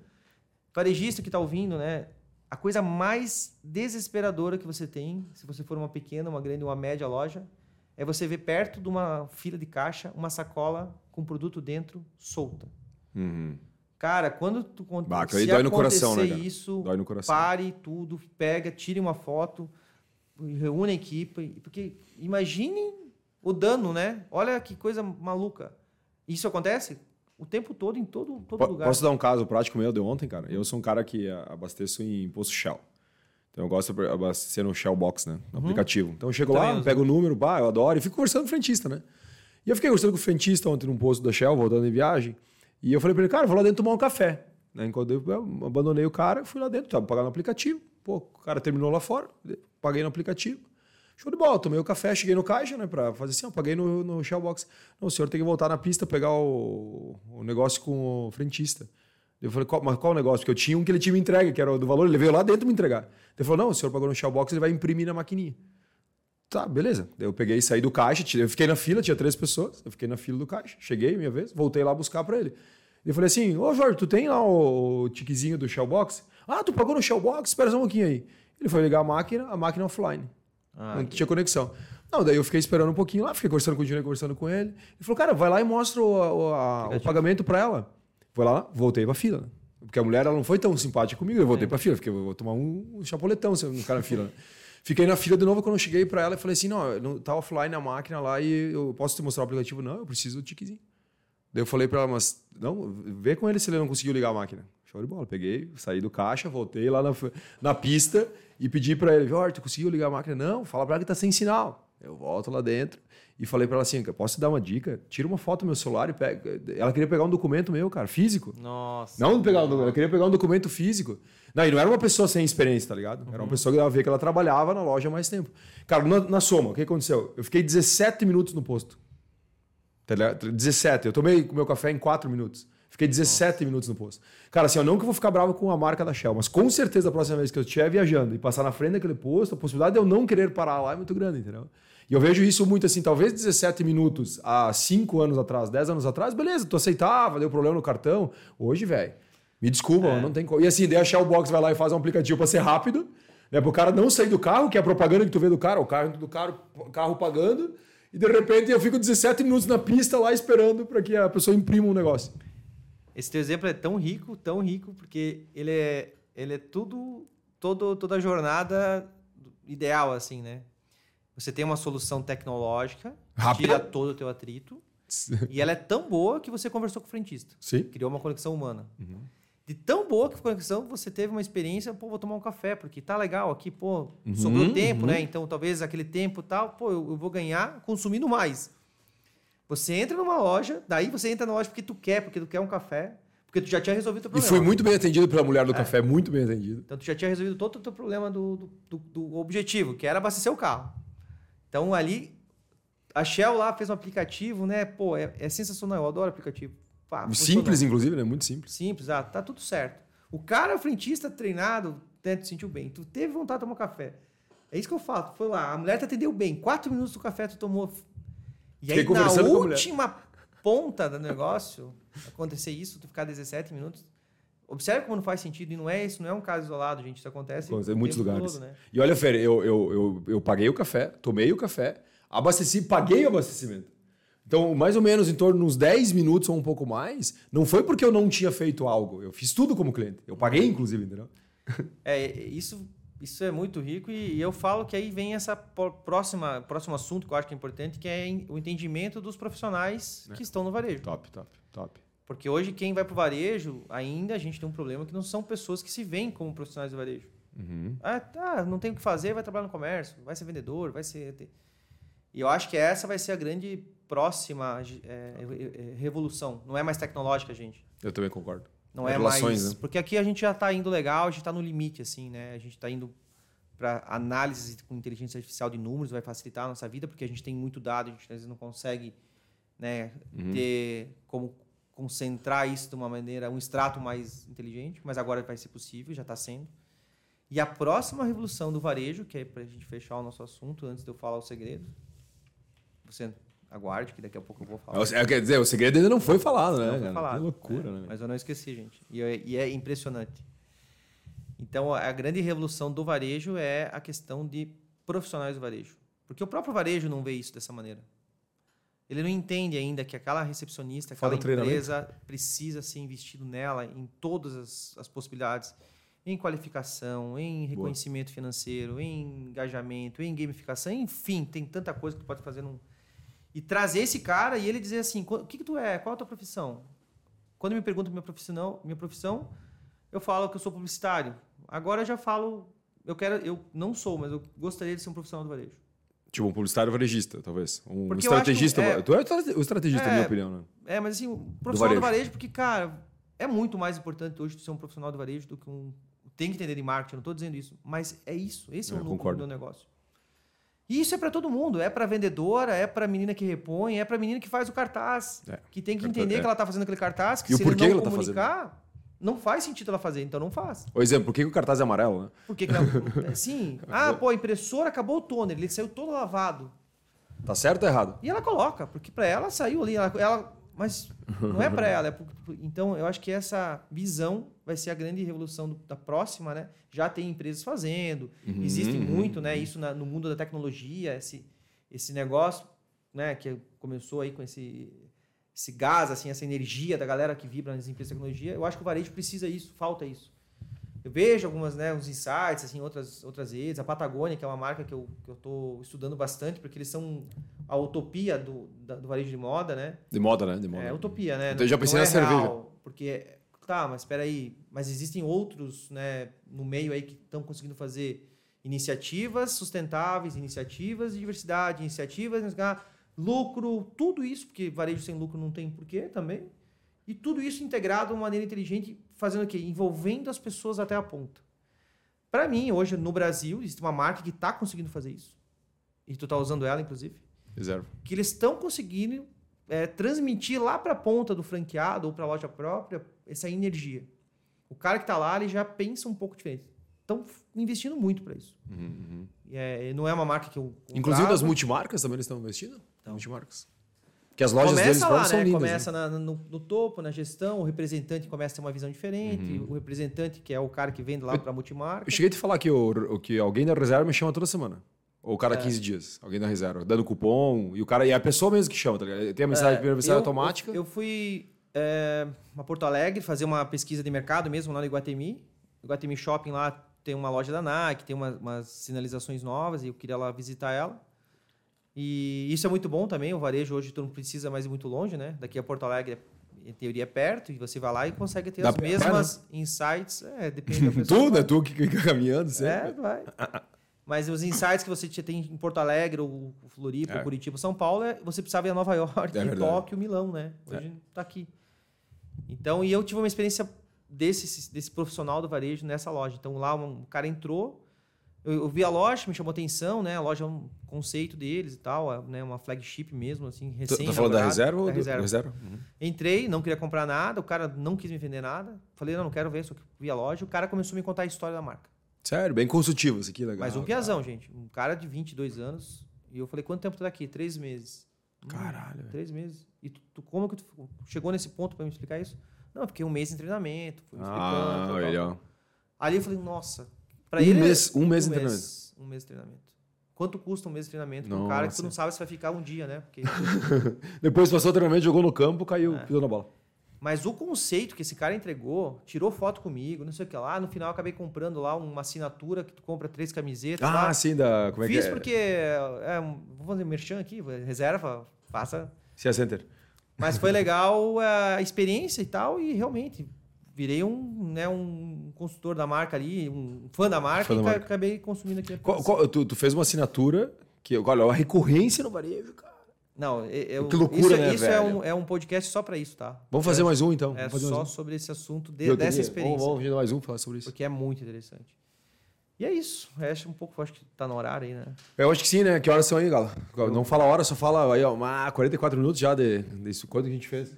varejista que tá ouvindo, né? A coisa mais desesperadora que você tem, se você for uma pequena, uma grande, uma média loja, é você ver perto de uma fila de caixa uma sacola com produto dentro solta. Uhum. Cara, quando tu bah, se dói no coração, né, isso, dói no coração. pare tudo, pega, tire uma foto, reúne a equipe, porque imagine o dano, né? Olha que coisa maluca. Isso acontece o tempo todo em todo, todo P lugar. Posso dar um caso prático meu de ontem, cara? Eu sou um cara que abasteço em posto Shell. Então eu gosto de abastecer no Shell Box, né? No uhum. aplicativo. Então eu chego Também lá, pego o número, bah, eu adoro, e fico conversando com o frentista, né? E eu fiquei conversando com o frentista ontem num posto da Shell, voltando em viagem. E eu falei pra ele, cara, vou lá dentro tomar um café. Né? Enquanto eu, abandonei o cara, fui lá dentro, tava pagando no aplicativo. Pô, o cara terminou lá fora, paguei no aplicativo. Show de bola, tomei o café, cheguei no caixa, né, pra fazer assim, ó, paguei no, no Shellbox. Não, o senhor tem que voltar na pista, pegar o, o negócio com o frentista. Eu falei, qual, mas qual o negócio? Porque eu tinha um que ele tinha me entregue, que era do valor, ele veio lá dentro me entregar. Ele falou, não, o senhor pagou no Shellbox, ele vai imprimir na maquininha. Tá, beleza. Eu peguei, saí do caixa, eu fiquei na fila, tinha três pessoas, eu fiquei na fila do caixa, cheguei, minha vez, voltei lá buscar para ele. Eu falei assim, ô Jorge, tu tem lá o tiquezinho do Shellbox? Ah, tu pagou no Shellbox? Espera só um pouquinho aí. Ele foi ligar a máquina, a máquina offline. Ah, não tinha conexão. Não, daí eu fiquei esperando um pouquinho lá, fiquei conversando com o Júnior, conversando com ele. Ele falou, cara, vai lá e mostra o, a, o pagamento para ela. Vou lá, voltei pra fila. Né? Porque a mulher ela não foi tão simpática comigo, eu voltei é. pra fila, porque eu vou tomar um, um chapoletão se eu não ficar na fila. Fiquei na fila de novo quando eu cheguei para ela e falei assim: não, não tá offline a máquina lá e eu posso te mostrar o aplicativo? Não, eu preciso do tiquezinho. Daí eu falei para ela, mas não, vê com ele se ele não conseguiu ligar a máquina. Show de bola. Peguei, saí do caixa, voltei lá na, na pista e pedi para ele: Jorge, tu conseguiu ligar a máquina? Não, fala para ela que tá sem sinal. Eu volto lá dentro e falei para ela assim: posso te dar uma dica? Tira uma foto do meu celular e pega. Ela queria pegar um documento meu, cara, físico. Nossa. Não pegar um documento, ela queria pegar um documento físico. Não, e não era uma pessoa sem experiência, tá ligado? Era uma uhum. pessoa que dava ver que ela trabalhava na loja há mais tempo. Cara, na, na soma, o que aconteceu? Eu fiquei 17 minutos no posto. Tá ligado? 17. Eu tomei o meu café em 4 minutos. Fiquei 17 Nossa. minutos no posto. Cara, assim, eu não que eu vou ficar bravo com a marca da Shell, mas com certeza a próxima vez que eu estiver viajando e passar na frente daquele posto, a possibilidade de eu não querer parar lá é muito grande, entendeu? E eu vejo isso muito assim, talvez 17 minutos há 5 anos atrás, 10 anos atrás, beleza, tu aceitava, deu problema no cartão. Hoje, velho, me desculpa, é. não tem como. E assim, daí a Shell Box vai lá e faz um aplicativo para ser rápido, né? Para o cara não sair do carro, que é a propaganda que tu vê do cara, o carro do carro, carro pagando, e de repente eu fico 17 minutos na pista lá esperando para que a pessoa imprima um negócio. Esse teu exemplo é tão rico, tão rico, porque ele é, ele é tudo, todo, toda a jornada ideal, assim, né? Você tem uma solução tecnológica, Rápido. tira todo o teu atrito, [laughs] e ela é tão boa que você conversou com o frentista. Sim. Criou uma conexão humana. Uhum. De tão boa que a conexão, você teve uma experiência, pô, vou tomar um café, porque tá legal aqui, pô, uhum, sobrou tempo, né? uhum. né? Então, talvez aquele tempo tal, pô, eu, eu vou ganhar consumindo mais. Você entra numa loja, daí você entra na loja porque tu quer, porque tu quer um café, porque tu já tinha resolvido o problema. E foi muito bem atendido pela mulher do é. café, muito bem atendido. Então tu já tinha resolvido todo o teu problema do, do, do objetivo, que era abastecer o carro. Então ali, a Shell lá fez um aplicativo, né? Pô, é, é sensacional, eu adoro aplicativo. Pá, simples, inclusive, né? Muito simples. Simples, ah, tá tudo certo. O cara, o frentista treinado, né, tu sentiu bem. Tu teve vontade de tomar café. É isso que eu falo. Foi lá, a mulher te atendeu bem. Quatro minutos do café tu tomou. E aí, na última ponta do negócio, acontecer isso, tu ficar 17 minutos. Observe como não faz sentido, e não é isso, não é um caso isolado, gente. Isso acontece em muitos lugares. Todo, né? E olha, Fer, eu, eu, eu, eu paguei o café, tomei o café, abasteci, paguei o abastecimento. Então, mais ou menos em torno de uns 10 minutos ou um pouco mais, não foi porque eu não tinha feito algo. Eu fiz tudo como cliente. Eu paguei, inclusive, entendeu? [laughs] É, isso, isso é muito rico e, eu falo que aí vem essa próxima próximo assunto que eu acho que é importante, que é o entendimento dos profissionais é. que estão no varejo. Top, top, top. Porque hoje quem vai para o varejo, ainda a gente tem um problema que não são pessoas que se veem como profissionais do varejo. Uhum. Ah, tá, não tem o que fazer, vai trabalhar no comércio, vai ser vendedor, vai ser... E eu acho que essa vai ser a grande próxima é, é, revolução. Não é mais tecnológica, gente. Eu também concordo. Não é, é mais... Né? Porque aqui a gente já está indo legal, a gente está no limite, assim, né? A gente está indo para análise com inteligência artificial de números, vai facilitar a nossa vida, porque a gente tem muito dado, a gente às vezes não consegue né, uhum. ter como concentrar isso de uma maneira, um extrato mais inteligente, mas agora vai ser possível, já está sendo. E a próxima revolução do varejo, que é para a gente fechar o nosso assunto, antes de eu falar o segredo, você aguarde, que daqui a pouco eu vou falar. É, quer dizer, o segredo ainda não foi falado, né? Não foi falado. Que loucura, é, né? Mas eu não esqueci, gente. E é, e é impressionante. Então, a grande revolução do varejo é a questão de profissionais do varejo. Porque o próprio varejo não vê isso dessa maneira. Ele não entende ainda que aquela recepcionista, aquela empresa precisa ser investido nela em todas as, as possibilidades. Em qualificação, em reconhecimento Boa. financeiro, em engajamento, em gamificação, enfim, tem tanta coisa que tu pode fazer num... E trazer esse cara e ele dizer assim, o que, que tu é? Qual é a tua profissão? Quando me perguntam minha profissão, minha profissão, eu falo que eu sou publicitário. Agora eu já falo, eu quero, eu não sou, mas eu gostaria de ser um profissional do varejo. Tipo, um publicitário varejista, talvez. Um porque estrategista. É, tu é o estrategista, é, na minha opinião, né? É, mas assim, um profissional do varejo. do varejo, porque, cara, é muito mais importante hoje tu ser um profissional do varejo do que um. Tem que entender de marketing, não estou dizendo isso. Mas é isso. Esse é, é o núcleo do meu negócio. E isso é para todo mundo. É para vendedora, é para menina que repõe, é para menina que faz o cartaz. É, que tem que entender é. que ela está fazendo aquele cartaz, que e se ele não comunicar. Tá não faz sentido ela fazer, então não faz. Por exemplo, por que o cartaz é amarelo, né? Porque sim. [laughs] Ah, pô, a impressora acabou o toner, ele saiu todo lavado. Tá certo ou errado? E ela coloca, porque para ela saiu ali, ela, ela Mas não é para ela. É pro- pro- então, eu acho que essa visão vai ser a grande revolução do- da próxima, né? Já tem empresas fazendo, Uhum, existe uhum, muito, né? Isso na- no mundo da tecnologia, esse, esse negócio, né? Que começou aí com esse, esse gás, assim, essa energia da galera que vibra nas empresas de tecnologia. Eu acho que o varejo precisa isso, falta isso. Eu vejo algumas, né, uns insights, assim, outras, outras redes. A Patagônia, que é uma marca que eu eu estou estudando bastante, porque eles são a utopia do, da- do varejo de moda, né? De moda, né? De moda. É utopia, né? Então já Não- pensei não na é cerveja. real, porque, tá, mas espera aí. Mas existem outros, né, no meio aí que estão conseguindo fazer iniciativas sustentáveis, iniciativas de diversidade, iniciativas de lucro, tudo isso, porque varejo sem lucro não tem porquê também. E tudo isso integrado de uma maneira inteligente, fazendo o quê? Envolvendo as pessoas até a ponta. Para mim, hoje no Brasil, existe uma marca que está conseguindo fazer isso. E tu tá usando ela, inclusive Reserva. que eles estão conseguindo é, transmitir lá para a ponta do franqueado ou para a loja própria essa energia. O cara que está lá, ele já pensa um pouco diferente. Estão investindo muito para isso. Uhum, uhum. E é, não é uma marca que eu. Inclusive das multimarcas também eles estão investindo? Então. Que as lojas deles Começa lá, próprias são né? lindas. Começa na- no, no topo, na gestão, o representante começa a ter uma visão diferente, Uhum. o representante, que é o cara que vende lá para a multimarca. Eu cheguei a te falar que, que alguém da reserva me chama toda semana. Ou o cara É. 15 dias, alguém da reserva, dando cupom, e o cara e é a pessoa mesmo que chama, tá ligado? Tem a mensagem, É, primeira mensagem eu- automática. Eu, eu fui é, a Porto Alegre fazer uma pesquisa de mercado mesmo lá no Iguatemi. O Iguatemi Shopping lá tem uma loja da Nike, tem uma- umas sinalizações novas e eu queria lá visitar ela. E isso é muito bom também. O varejo hoje tu não precisa mais ir muito longe, né? Daqui a Porto Alegre, em teoria, é perto e você vai lá e consegue ter Dá as mesmas insights. É, depende da [laughs] pessoa. Tu, né? Tu que fica caminhando sempre. É, vai. Mas os insights que você tinha- tem em Porto Alegre, ou Floripa, É. ou Curitiba, São Paulo, é- você precisava ir a Nova York, É. Tóquio, Milão, né? Hoje tá aqui. Então, e eu tive uma experiência desse, desse profissional do varejo nessa loja. Então, lá um cara entrou, eu, eu vi a loja, me chamou atenção, né? A loja é um conceito deles e tal, é, né? uma flagship mesmo, assim, recém tá falando da reserva ou Da do, reserva. reserva? Uhum. Entrei, não queria comprar nada, o cara não quis me vender nada. Falei, não, não quero ver, só que vi a loja. O cara começou a me contar a história da marca. Sério, bem consultivo isso aqui, legal. Mas um piazão, gente. Um cara de 22 anos. E eu falei, quanto tempo tu tá aqui? Três meses. Hum, Caralho, velho. Três meses. E tu, tu- como que tu chegou nesse ponto pra me explicar isso? Não, eu fiquei um mês em treinamento. Fui me explicando. Ah, tal, tal. Ali eu falei, nossa. Pra Um ele. é mês- um mês de treinamento. Um mês de treinamento. Quanto custa um mês de treinamento pra um cara que tu não sabe se vai ficar um dia, né? Porque... [laughs] Depois passou o treinamento, jogou no campo, caiu, É. pisou na bola. Mas o conceito que esse cara entregou, tirou foto comigo, não sei o que lá. No final acabei comprando lá uma assinatura que tu compra três camisetas. Ah, lá. sim, da. Como é Fiz que é? porque. É, um- vou fazer merchan aqui, reserva, faça. Cia Center. Mas foi legal a experiência e tal, e realmente virei um, né, um consultor da marca ali, um fã da marca Fã da e ca- marca. acabei consumindo aqui. Qual- qual- tu, tu fez uma assinatura que, olha, a recorrência no varejo, cara. Não, eu, Que loucura, isso, né, isso é, velho? um, é um podcast só para isso, tá? Vamos fazer é, mais um então. É só um. sobre esse assunto de- dessa teria- experiência. Vamos, vamos fazer mais um falar sobre isso. Porque é muito interessante. E é isso. Eu acho um pouco, acho que tá no horário aí, né? Eu acho que sim, né? Que horas são aí, Gala? Não fala hora, só fala aí, ó, uma 44 minutos já de, disso. Quanto que a gente fez?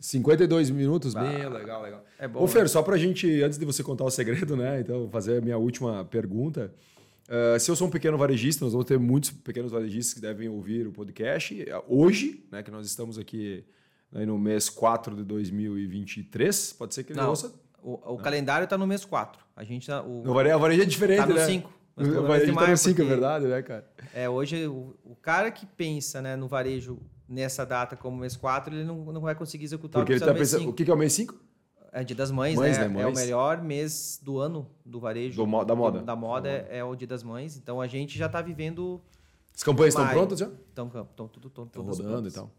52 minutos, bem legal, legal. É bom. Ô, né? Fer, só pra gente, antes de você contar o segredo, [laughs] né? Então, fazer a minha última pergunta. Ah, se eu sou um pequeno varejista, nós vamos ter muitos pequenos varejistas que devem ouvir o podcast. Hoje, né, que nós estamos aqui né, no mês 4 de 2023, pode ser que ele Não, ouça. o, o calendário tá no mês 4. A gente tá, o, O varejo, a varejo é diferente, tá no né? 5. O varejo tá no 5, é verdade, né, cara? É, hoje o, o cara que pensa né, no varejo nessa data como mês 4, ele não, não vai conseguir executar Porque o ele que tá pensando. O que é o mês 5? 5. É Dia das Mães, Mães, né? né? É o Mães. melhor mês do ano do varejo. Do da moda. Da moda é, é o Dia das Mães. Então a gente já tá vivendo. As campanhas estão prontas já? Estão tão, tudo tão, Estão rodando prontas. e tal.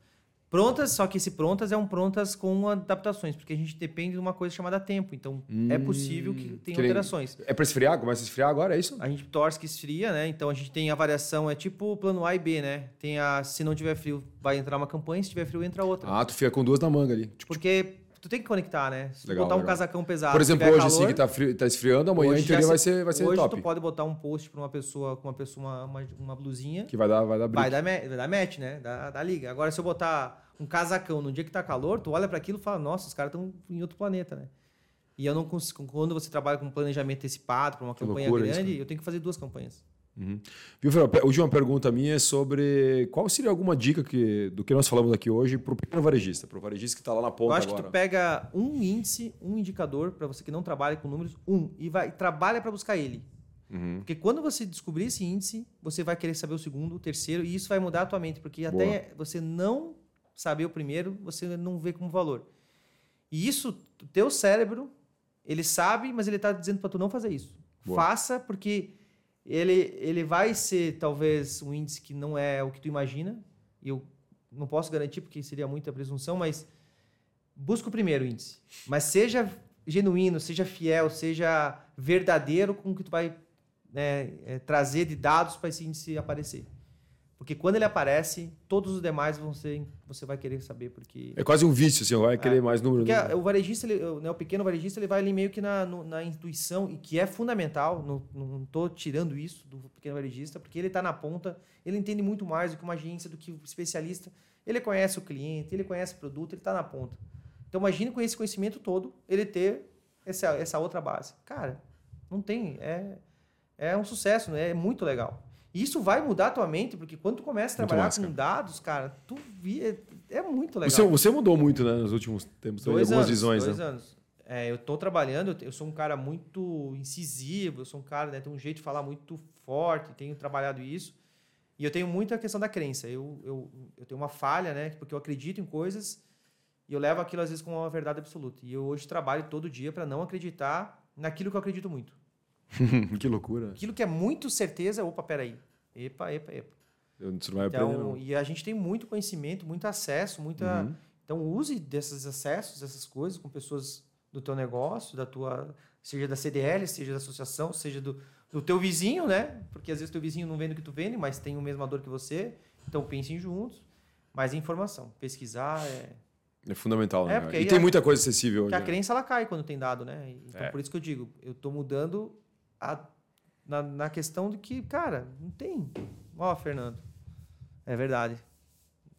Prontas, só que esse prontas é um prontas com adaptações, porque a gente depende de uma coisa chamada tempo. Então é possível que tenha que alterações. É pra esfriar? Começa a esfriar agora, é isso? A gente torce que esfria, né? Então a gente tem a variação, é tipo o plano A e B, né? Tem a se não tiver frio, vai entrar uma campanha, se tiver frio, entra outra. Ah, tu fica com duas na manga ali. Tipo, Porque tu tem que conectar, né? Se Legal, botar um legal. casacão pesado, por exemplo, hoje assim calor, que tá, frio, tá esfriando, amanhã hoje em teoria já vai se- ser, vai ser hoje top. tu pode botar um post pra uma pessoa com uma pessoa uma, uma, uma blusinha, Que vai dar, vai dar vai dar, vai dar match, né? Da, da liga. Agora se eu botar um casacão no dia que tá calor, tu olha para aquilo e fala, nossa, os caras estão em outro planeta, né? E eu não consigo, quando você trabalha com planejamento antecipado para uma Que campanha isso, grande, cara. eu tenho que fazer duas campanhas. Uhum. Viu, Fernando? A última pergunta minha é sobre qual seria alguma dica que, do que nós falamos aqui hoje para o pequeno varejista, para o varejista que está lá na ponta Eu acho agora. que tu pega um índice, um indicador, para você que não trabalha com números, um, e vai e trabalha para buscar ele. Uhum. Porque quando você descobrir esse índice, você vai querer saber o segundo, o terceiro, e isso vai mudar a tua mente. Porque até você não saber o primeiro, você não vê como valor. E isso, o teu cérebro, ele sabe, mas ele está dizendo para tu não fazer isso. Boa. Faça, porque ele, ele vai ser talvez um índice que não é o que tu imagina. E eu não posso garantir, porque seria muita presunção, mas busca o primeiro índice. Mas seja genuíno, seja fiel, seja verdadeiro com o que tu vai né, é, trazer de dados para esse índice aparecer. Porque quando ele aparece, todos os demais vão ser, você vai querer saber, porque... É quase um vício, assim, vai querer mais número. Porque né? o varejista, ele, né, o pequeno varejista, ele vai ali meio que na, no- na intuição, e que é fundamental, não, não tô tirando isso do pequeno varejista, porque ele está na ponta, ele entende muito mais do que uma agência, do que o especialista. Ele conhece o cliente, ele conhece o produto, ele está na ponta. Então imagine com esse conhecimento todo, ele ter essa, essa outra base. Cara, não tem, é, é um sucesso, né? é muito legal. E isso vai mudar a tua mente, porque quando tu começa a Muito trabalhar com dados, cara, tu vi, é, é muito legal. Você, você mudou muito, né, nos últimos tempos, tem Dois algumas anos, visões, dois né? anos. É, eu tô trabalhando, eu sou um cara muito incisivo, eu sou um cara, né, tem um jeito de falar muito forte, tenho trabalhado isso. E eu tenho muita questão da crença. Eu, eu, eu tenho uma falha, né, porque eu acredito em coisas e eu levo aquilo às vezes como uma verdade absoluta. E eu hoje trabalho todo dia para não acreditar naquilo que eu acredito muito. [laughs] que loucura. Aquilo que é muito certeza, opa, peraí. Epa, epa, epa. Eu- Você não vai aprender, Então, não. e a gente tem muito conhecimento, muito acesso, muita. Uhum. Então, use desses acessos, dessas coisas com pessoas do teu negócio, da tua, seja da CDL, seja da associação, seja do, do teu vizinho, né? Porque às vezes teu vizinho não vende o que tu vende, mas tem o mesmo dor que você. Então, pensem juntos. Mas informação, pesquisar é. É fundamental, É, né? porque E tem a- muita coisa acessível hoje. Porque a né? crença ela cai quando tem dado, né? Então, É. por isso que eu digo, eu tô mudando a, na, na questão de que, cara, não tem. Ó, Fernando. É verdade.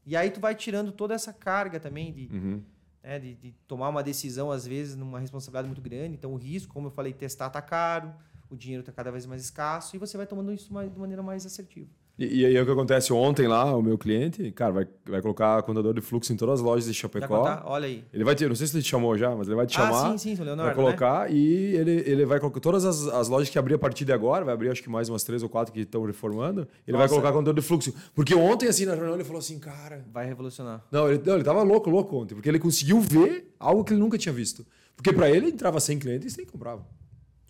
E aí tu vai tirando toda essa carga também de, Uhum. né, de, de tomar uma decisão, às vezes, numa responsabilidade muito grande. Então, o risco, como eu falei, testar tá caro, o dinheiro tá cada vez mais escasso e você vai tomando isso de maneira mais assertiva. E, e aí o que acontece ontem lá, o meu cliente, cara, vai, vai colocar contador de fluxo em todas as lojas de Chapecó. Olha aí. Ele vai ter, não sei se ele te chamou já, mas ele vai te chamar. ah, sim, sim, o Leonardo, Vai colocar e ele, ele vai colocar todas as, as lojas que abrir a partir de agora, vai abrir acho que mais umas três ou quatro que estão reformando, ele vai Nossa. colocar contador de fluxo. Porque ontem, assim, na reunião, ele falou assim, cara. né? Vai revolucionar. Não ele, não, ele tava louco, louco ontem, porque ele conseguiu ver algo que ele nunca tinha visto. Porque para ele entrava 100 clientes e 100 compravam.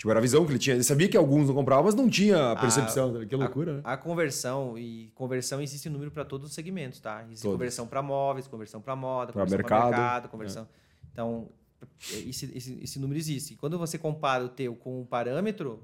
Tipo, era a visão que ele tinha. Ele sabia que alguns não compravam, mas não tinha a percepção. dele. que loucura, né? A conversão e conversão existe número para todos os segmentos, tá? Existe Todos. conversão para móveis, conversão para moda, Pra conversão mercado. para mercado, conversão. Então, esse, esse, esse número existe. E quando você compara o teu com um parâmetro,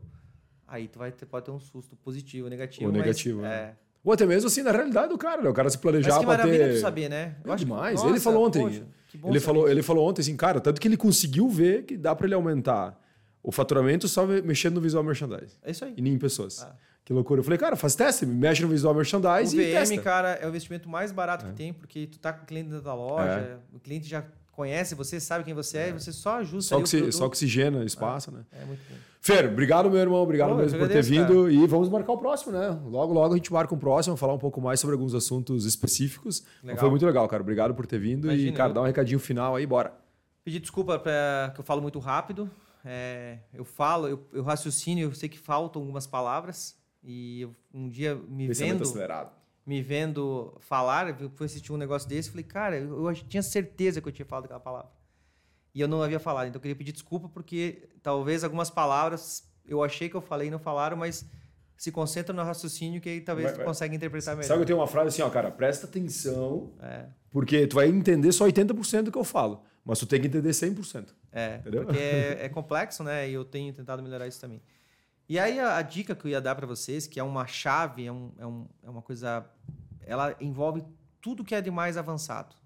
aí tu vai ter, pode ter um susto positivo ou negativo. Ou mas, negativo, né? é. Ou até mesmo assim, na realidade do cara, né? O cara se planejava maravilha ter... tu saber, né? É demais. que- ele falou ontem. poxa, que bom ele, saber falou, ele falou ontem assim, cara, tanto que ele conseguiu ver que dá para ele aumentar o faturamento só me- mexendo no visual merchandising. É isso aí. E nem em pessoas. Ah. Que loucura. Eu falei, cara, faz teste, mexe no visual O merchandising e VM, testa. cara, é o investimento mais barato que tem, porque tu tá com o cliente da loja, o cliente já conhece você, sabe quem você é, e você só ajusta Só, o produto. só oxigena espaço, né? É muito bom. Fer, obrigado, meu irmão. Obrigado Pô, mesmo que por ter vindo. E vamos marcar o próximo, né? Logo, logo a gente marca um próximo, falar um pouco mais sobre alguns assuntos específicos. Foi muito legal, cara. Obrigado por ter vindo. e, Imagina, cara, eu- dá um recadinho final aí, bora. Pedir desculpa pra, que eu falo muito rápido. É, eu falo, eu, eu raciocínio, eu sei que faltam algumas palavras. E eu, um dia me Pensamento vendo, acelerado. me vendo falar, eu fui assistir um negócio desse, falei, cara, eu, eu tinha certeza que eu tinha falado aquela palavra. E eu não havia falado, então eu queria pedir desculpa porque talvez algumas palavras eu achei que eu falei e não falaram, mas se concentra no raciocínio que aí talvez Vai- consiga interpretar melhor. Sabe que eu tenho uma frase assim, ó, cara, presta atenção, É, porque tu vai entender só 80% do que eu falo, mas tu tem que entender 100%. É Entendeu? porque é, [laughs] é complexo, né? E eu tenho tentado melhorar isso também. E aí a, a dica que eu ia dar para vocês, que é uma chave, é, um, é, um, é uma coisa, ela envolve tudo que é de mais avançado.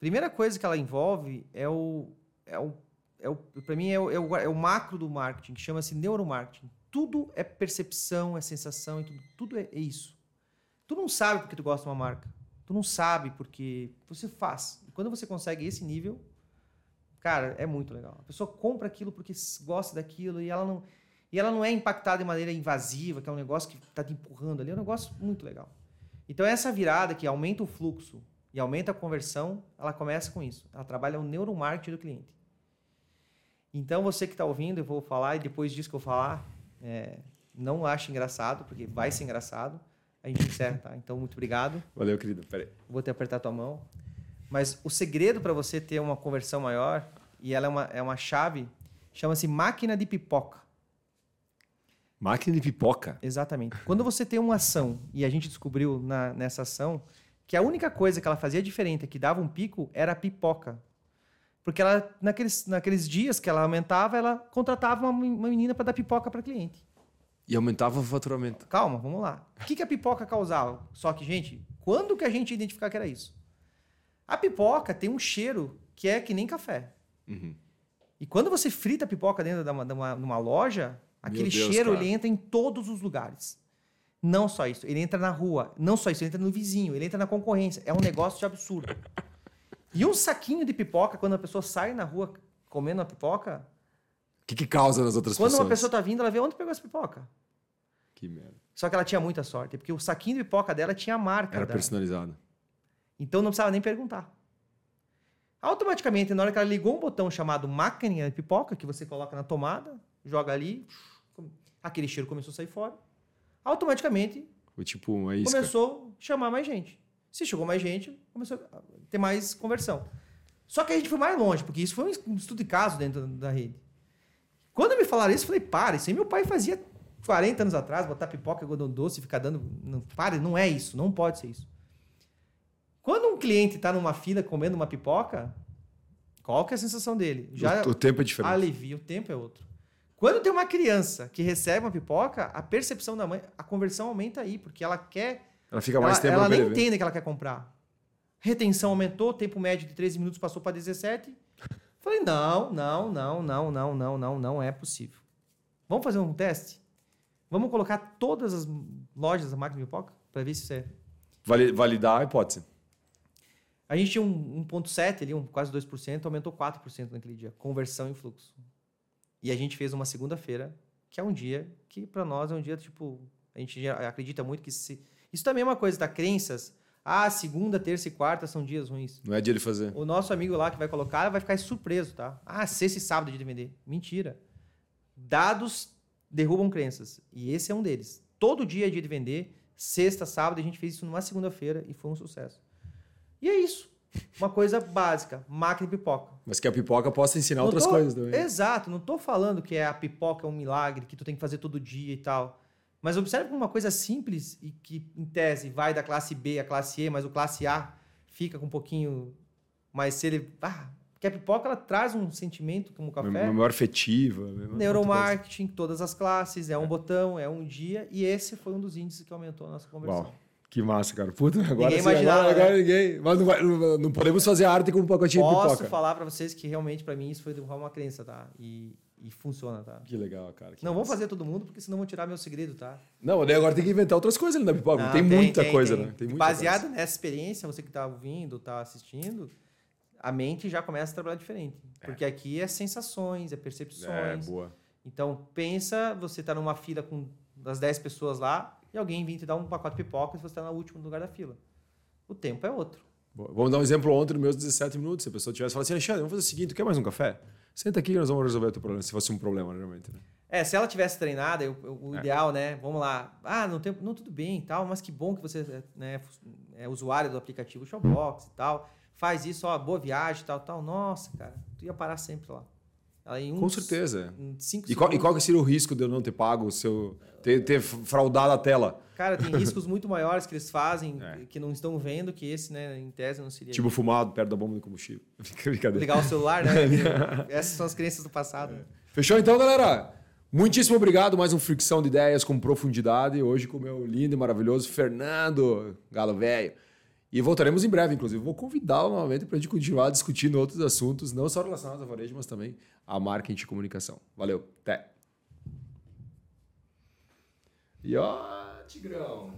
Primeira coisa que ela envolve é o, é o, é o para mim é o, é, o, é o macro do marketing, que chama-se neuromarketing. Tudo é percepção, é sensação, e tudo, tudo é, é isso. Tu não sabe porque tu gosta de uma marca. Tu não sabe porque você faz. E quando você consegue esse nível, cara, é muito legal. A pessoa compra aquilo porque gosta daquilo e ela não. E ela não é impactada de maneira invasiva, que é um negócio que está te empurrando ali, é um negócio muito legal. Então, essa virada que aumenta o fluxo e aumenta a conversão, ela começa com isso. Ela trabalha o neuromarketing do cliente. Então, você que está ouvindo, eu vou falar, e depois disso que eu falar, é, não ache engraçado, porque vai ser engraçado. A gente encerra, tá? Então, muito obrigado. Valeu, querido. Peraí. Vou te apertar tua mão. Mas o segredo para você ter uma conversão maior, e ela é uma, é uma chave, chama-se máquina de pipoca. Máquina de pipoca? Exatamente. Quando você tem uma ação, e a gente descobriu na, nessa ação, que a única coisa que ela fazia diferente, que dava um pico, era a pipoca. Porque ela, naqueles, naqueles dias que ela aumentava, ela contratava uma, uma menina para dar pipoca para cliente. E aumentava o faturamento. Calma, vamos lá. O que, que a pipoca causava? Só que, gente, quando que a gente identificar que era isso? A pipoca tem um cheiro que é que nem café. Uhum. E quando você frita a pipoca dentro de uma, de uma, de uma loja, aquele Deus, cheiro cara. ele entra em todos os lugares. Não só isso, ele entra na rua. Não só isso, ele entra no vizinho, ele entra na concorrência. É um negócio de absurdo. E um saquinho de pipoca, quando a pessoa sai na rua comendo a pipoca, O que, que causa nas outras quando pessoas? uma pessoa tá vindo, ela vê onde pegou essa pipoca. Que merda. Só que ela tinha muita sorte, porque o saquinho de pipoca dela tinha a marca. Era personalizado. Então não precisava nem perguntar. Automaticamente, na hora que ela ligou um botão chamado máquina de pipoca, que você coloca na tomada, joga ali, aquele cheiro começou a sair fora. Automaticamente Foi tipo uma isca. começou a chamar mais gente. Se chegou mais gente, começou a ter mais conversão. Só que a gente foi mais longe, porque isso foi um estudo de caso dentro da rede. Quando me falaram isso, eu falei, para, isso aí meu pai fazia 40 anos atrás, botar pipoca, algodão doce e ficar dando. Não, para, não é isso, não pode ser isso. Quando um cliente está numa fila comendo uma pipoca, qual que é a sensação dele? Já O, o tempo é diferente. alivia, o tempo é outro. Quando tem uma criança que recebe uma pipoca, a percepção da mãe, a conversão aumenta aí, porque ela quer Ela fica mais ela, tempo ela nem entende que ela quer comprar. Retenção aumentou, tempo médio de 13 minutos passou para 17. Falei, não, não, não, não, não, não, não, não é possível. Vamos fazer um teste? Vamos colocar todas as lojas da máquina de pipoca para ver se isso é. Vali- validar a hipótese. A gente tinha um 1,7 ali, um, quase 2%, aumentou 4% naquele dia. Conversão em fluxo. E a gente fez uma segunda-feira, que é um dia que para nós é um dia tipo. A gente acredita muito que se. Isso também é uma coisa, tá? Crenças. Ah, segunda, terça e quarta são dias ruins. Não é dia de fazer. O nosso amigo lá que vai colocar vai ficar surpreso, tá? Ah, sexta e sábado é dia de vender. Mentira. Dados derrubam crenças. E esse é um deles. Todo dia é dia de vender. Sexta, sábado, a gente fez isso numa segunda-feira e foi um sucesso. E é isso. Uma coisa básica. Máquina de pipoca. Mas que a pipoca possa ensinar Não outras tô- coisas também. Exato. Não tô falando que é a pipoca é um milagre, que tu tem que fazer todo dia e tal. Mas observe como uma coisa simples e que, em tese, vai da classe B à classe E, mas o classe A fica com um pouquinho mais... Se ele... Ah, porque a pipoca, ela traz um sentimento como o café. Memória afetiva. memória- Neuromarketing, todas as classes, é um botão, é um dia. E esse foi um dos índices que aumentou a nossa conversão. Uau. Que massa, cara. Puta, agora Ninguém imaginava, agora, agora né? ninguém. Mas não, vai- não- não podemos fazer arte com um pacotinho de Posso pipoca. falar pra vocês que realmente, pra mim, isso foi derrubar uma crença, tá? E, e funciona, tá? Que legal, cara. que Não massa. fazer todo mundo, porque senão vão tirar meu segredo, tá? Não, daí agora tem que inventar outras coisas ali na pipoca. Não, tem, muita coisa, tem. né? Tem muita Baseado coisa. nessa experiência, você que tá ouvindo, tá assistindo, a mente já começa a trabalhar diferente. Porque aqui é sensações, é É, percepções. boa. Então, pensa, você tá numa fila com das 10 pessoas lá e alguém vem te dar um pacote de pipoca e você tá no último lugar da fila. O tempo é outro. Vamos dar um exemplo ontem nos meus 17 minutos. Se a pessoa tivesse falado assim, Alexandre, vamos fazer o seguinte, tu quer mais um café? Senta aqui que nós vamos resolver o teu problema. Se fosse um problema, realmente. Né? É, se ela tivesse treinada, eu- eu- o É. ideal, né? Vamos lá. Ah, não, tem, não tudo bem e tal, mas que bom que você né, é usuário do aplicativo Showbox e tal. Faz isso, ó, boa viagem e tal, tal. Nossa, cara, tu ia parar sempre lá. Aí, Com certeza. cinco E qual, e qual que seria o risco de eu não ter pago o seu. ter, ter fraudado a tela? Cara, tem riscos muito maiores que eles fazem, [laughs] É. que não estão vendo, que esse, né, em tese, não seria. Tipo fumado perto da bomba de combustível. [laughs] Brincadeira. ligar o celular, né? [laughs] Essas são as crenças do passado. Fechou então, galera? Muitíssimo obrigado. Mais um Fricção de Ideias com profundidade. Hoje com o meu lindo e maravilhoso Fernando Galo Velho. E voltaremos em breve, inclusive. Vou convidá-lo novamente para a gente continuar discutindo outros assuntos, não só relacionados a varejo, mas também a marketing e comunicação. Valeu, até. E ó, Tigrão.